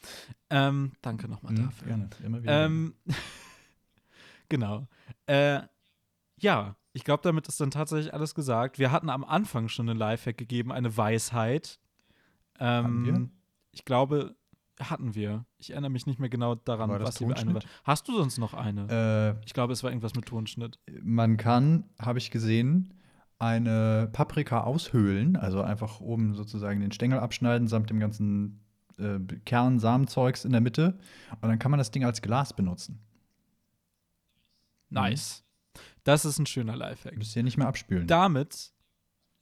S1: Ähm, danke nochmal
S3: Mhm,
S1: dafür.
S3: gerne, immer wieder.
S1: Ähm, genau. Äh, ja, ich glaube, damit ist dann tatsächlich alles gesagt. Wir hatten am Anfang schon einen Lifehack gegeben, eine Weisheit. Ähm,
S3: wir?
S1: Ich glaube, hatten wir. Ich erinnere mich nicht mehr genau daran,
S3: War
S1: was die eine war. Hast du sonst noch eine?
S3: äh,
S1: ich glaube, es war irgendwas mit Tonschnitt.
S3: man kann, habe ich gesehen, eine Paprika aushöhlen, also einfach oben sozusagen den Stängel abschneiden samt dem ganzen äh, Kern, Samenzeugs in der Mitte. Und dann kann man das Ding als Glas benutzen.
S1: Nice. Das ist ein schöner Lifehack.
S3: Müsst ihr nicht mehr abspülen.
S1: Damit,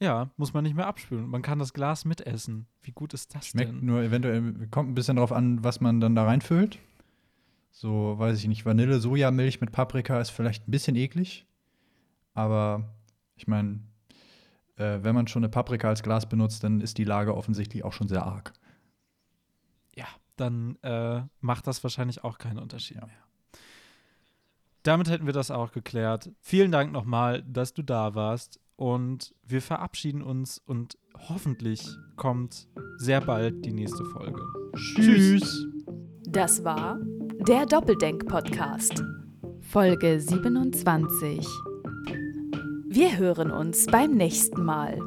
S1: ja, muss man nicht mehr abspülen. Man kann das Glas mitessen. Wie gut ist das
S3: Schmeckt
S1: denn?
S3: nur eventuell, kommt ein bisschen drauf an, was man dann da reinfüllt. So, weiß ich nicht, Vanille, Sojamilch mit Paprika ist vielleicht ein bisschen eklig. aber ich meine, äh, wenn man schon eine Paprika als Glas benutzt, dann ist die Lage offensichtlich auch schon sehr arg.
S1: Ja, dann äh, macht das wahrscheinlich auch keinen Unterschied
S3: Ja.
S1: mehr. Damit hätten wir das auch geklärt. Vielen Dank nochmal, dass du da warst. Und wir verabschieden uns und hoffentlich kommt sehr bald die nächste Folge.
S3: Tschüss.
S2: Das war der Doppeldenk-Podcast. Folge 27. Wir hören uns beim nächsten Mal.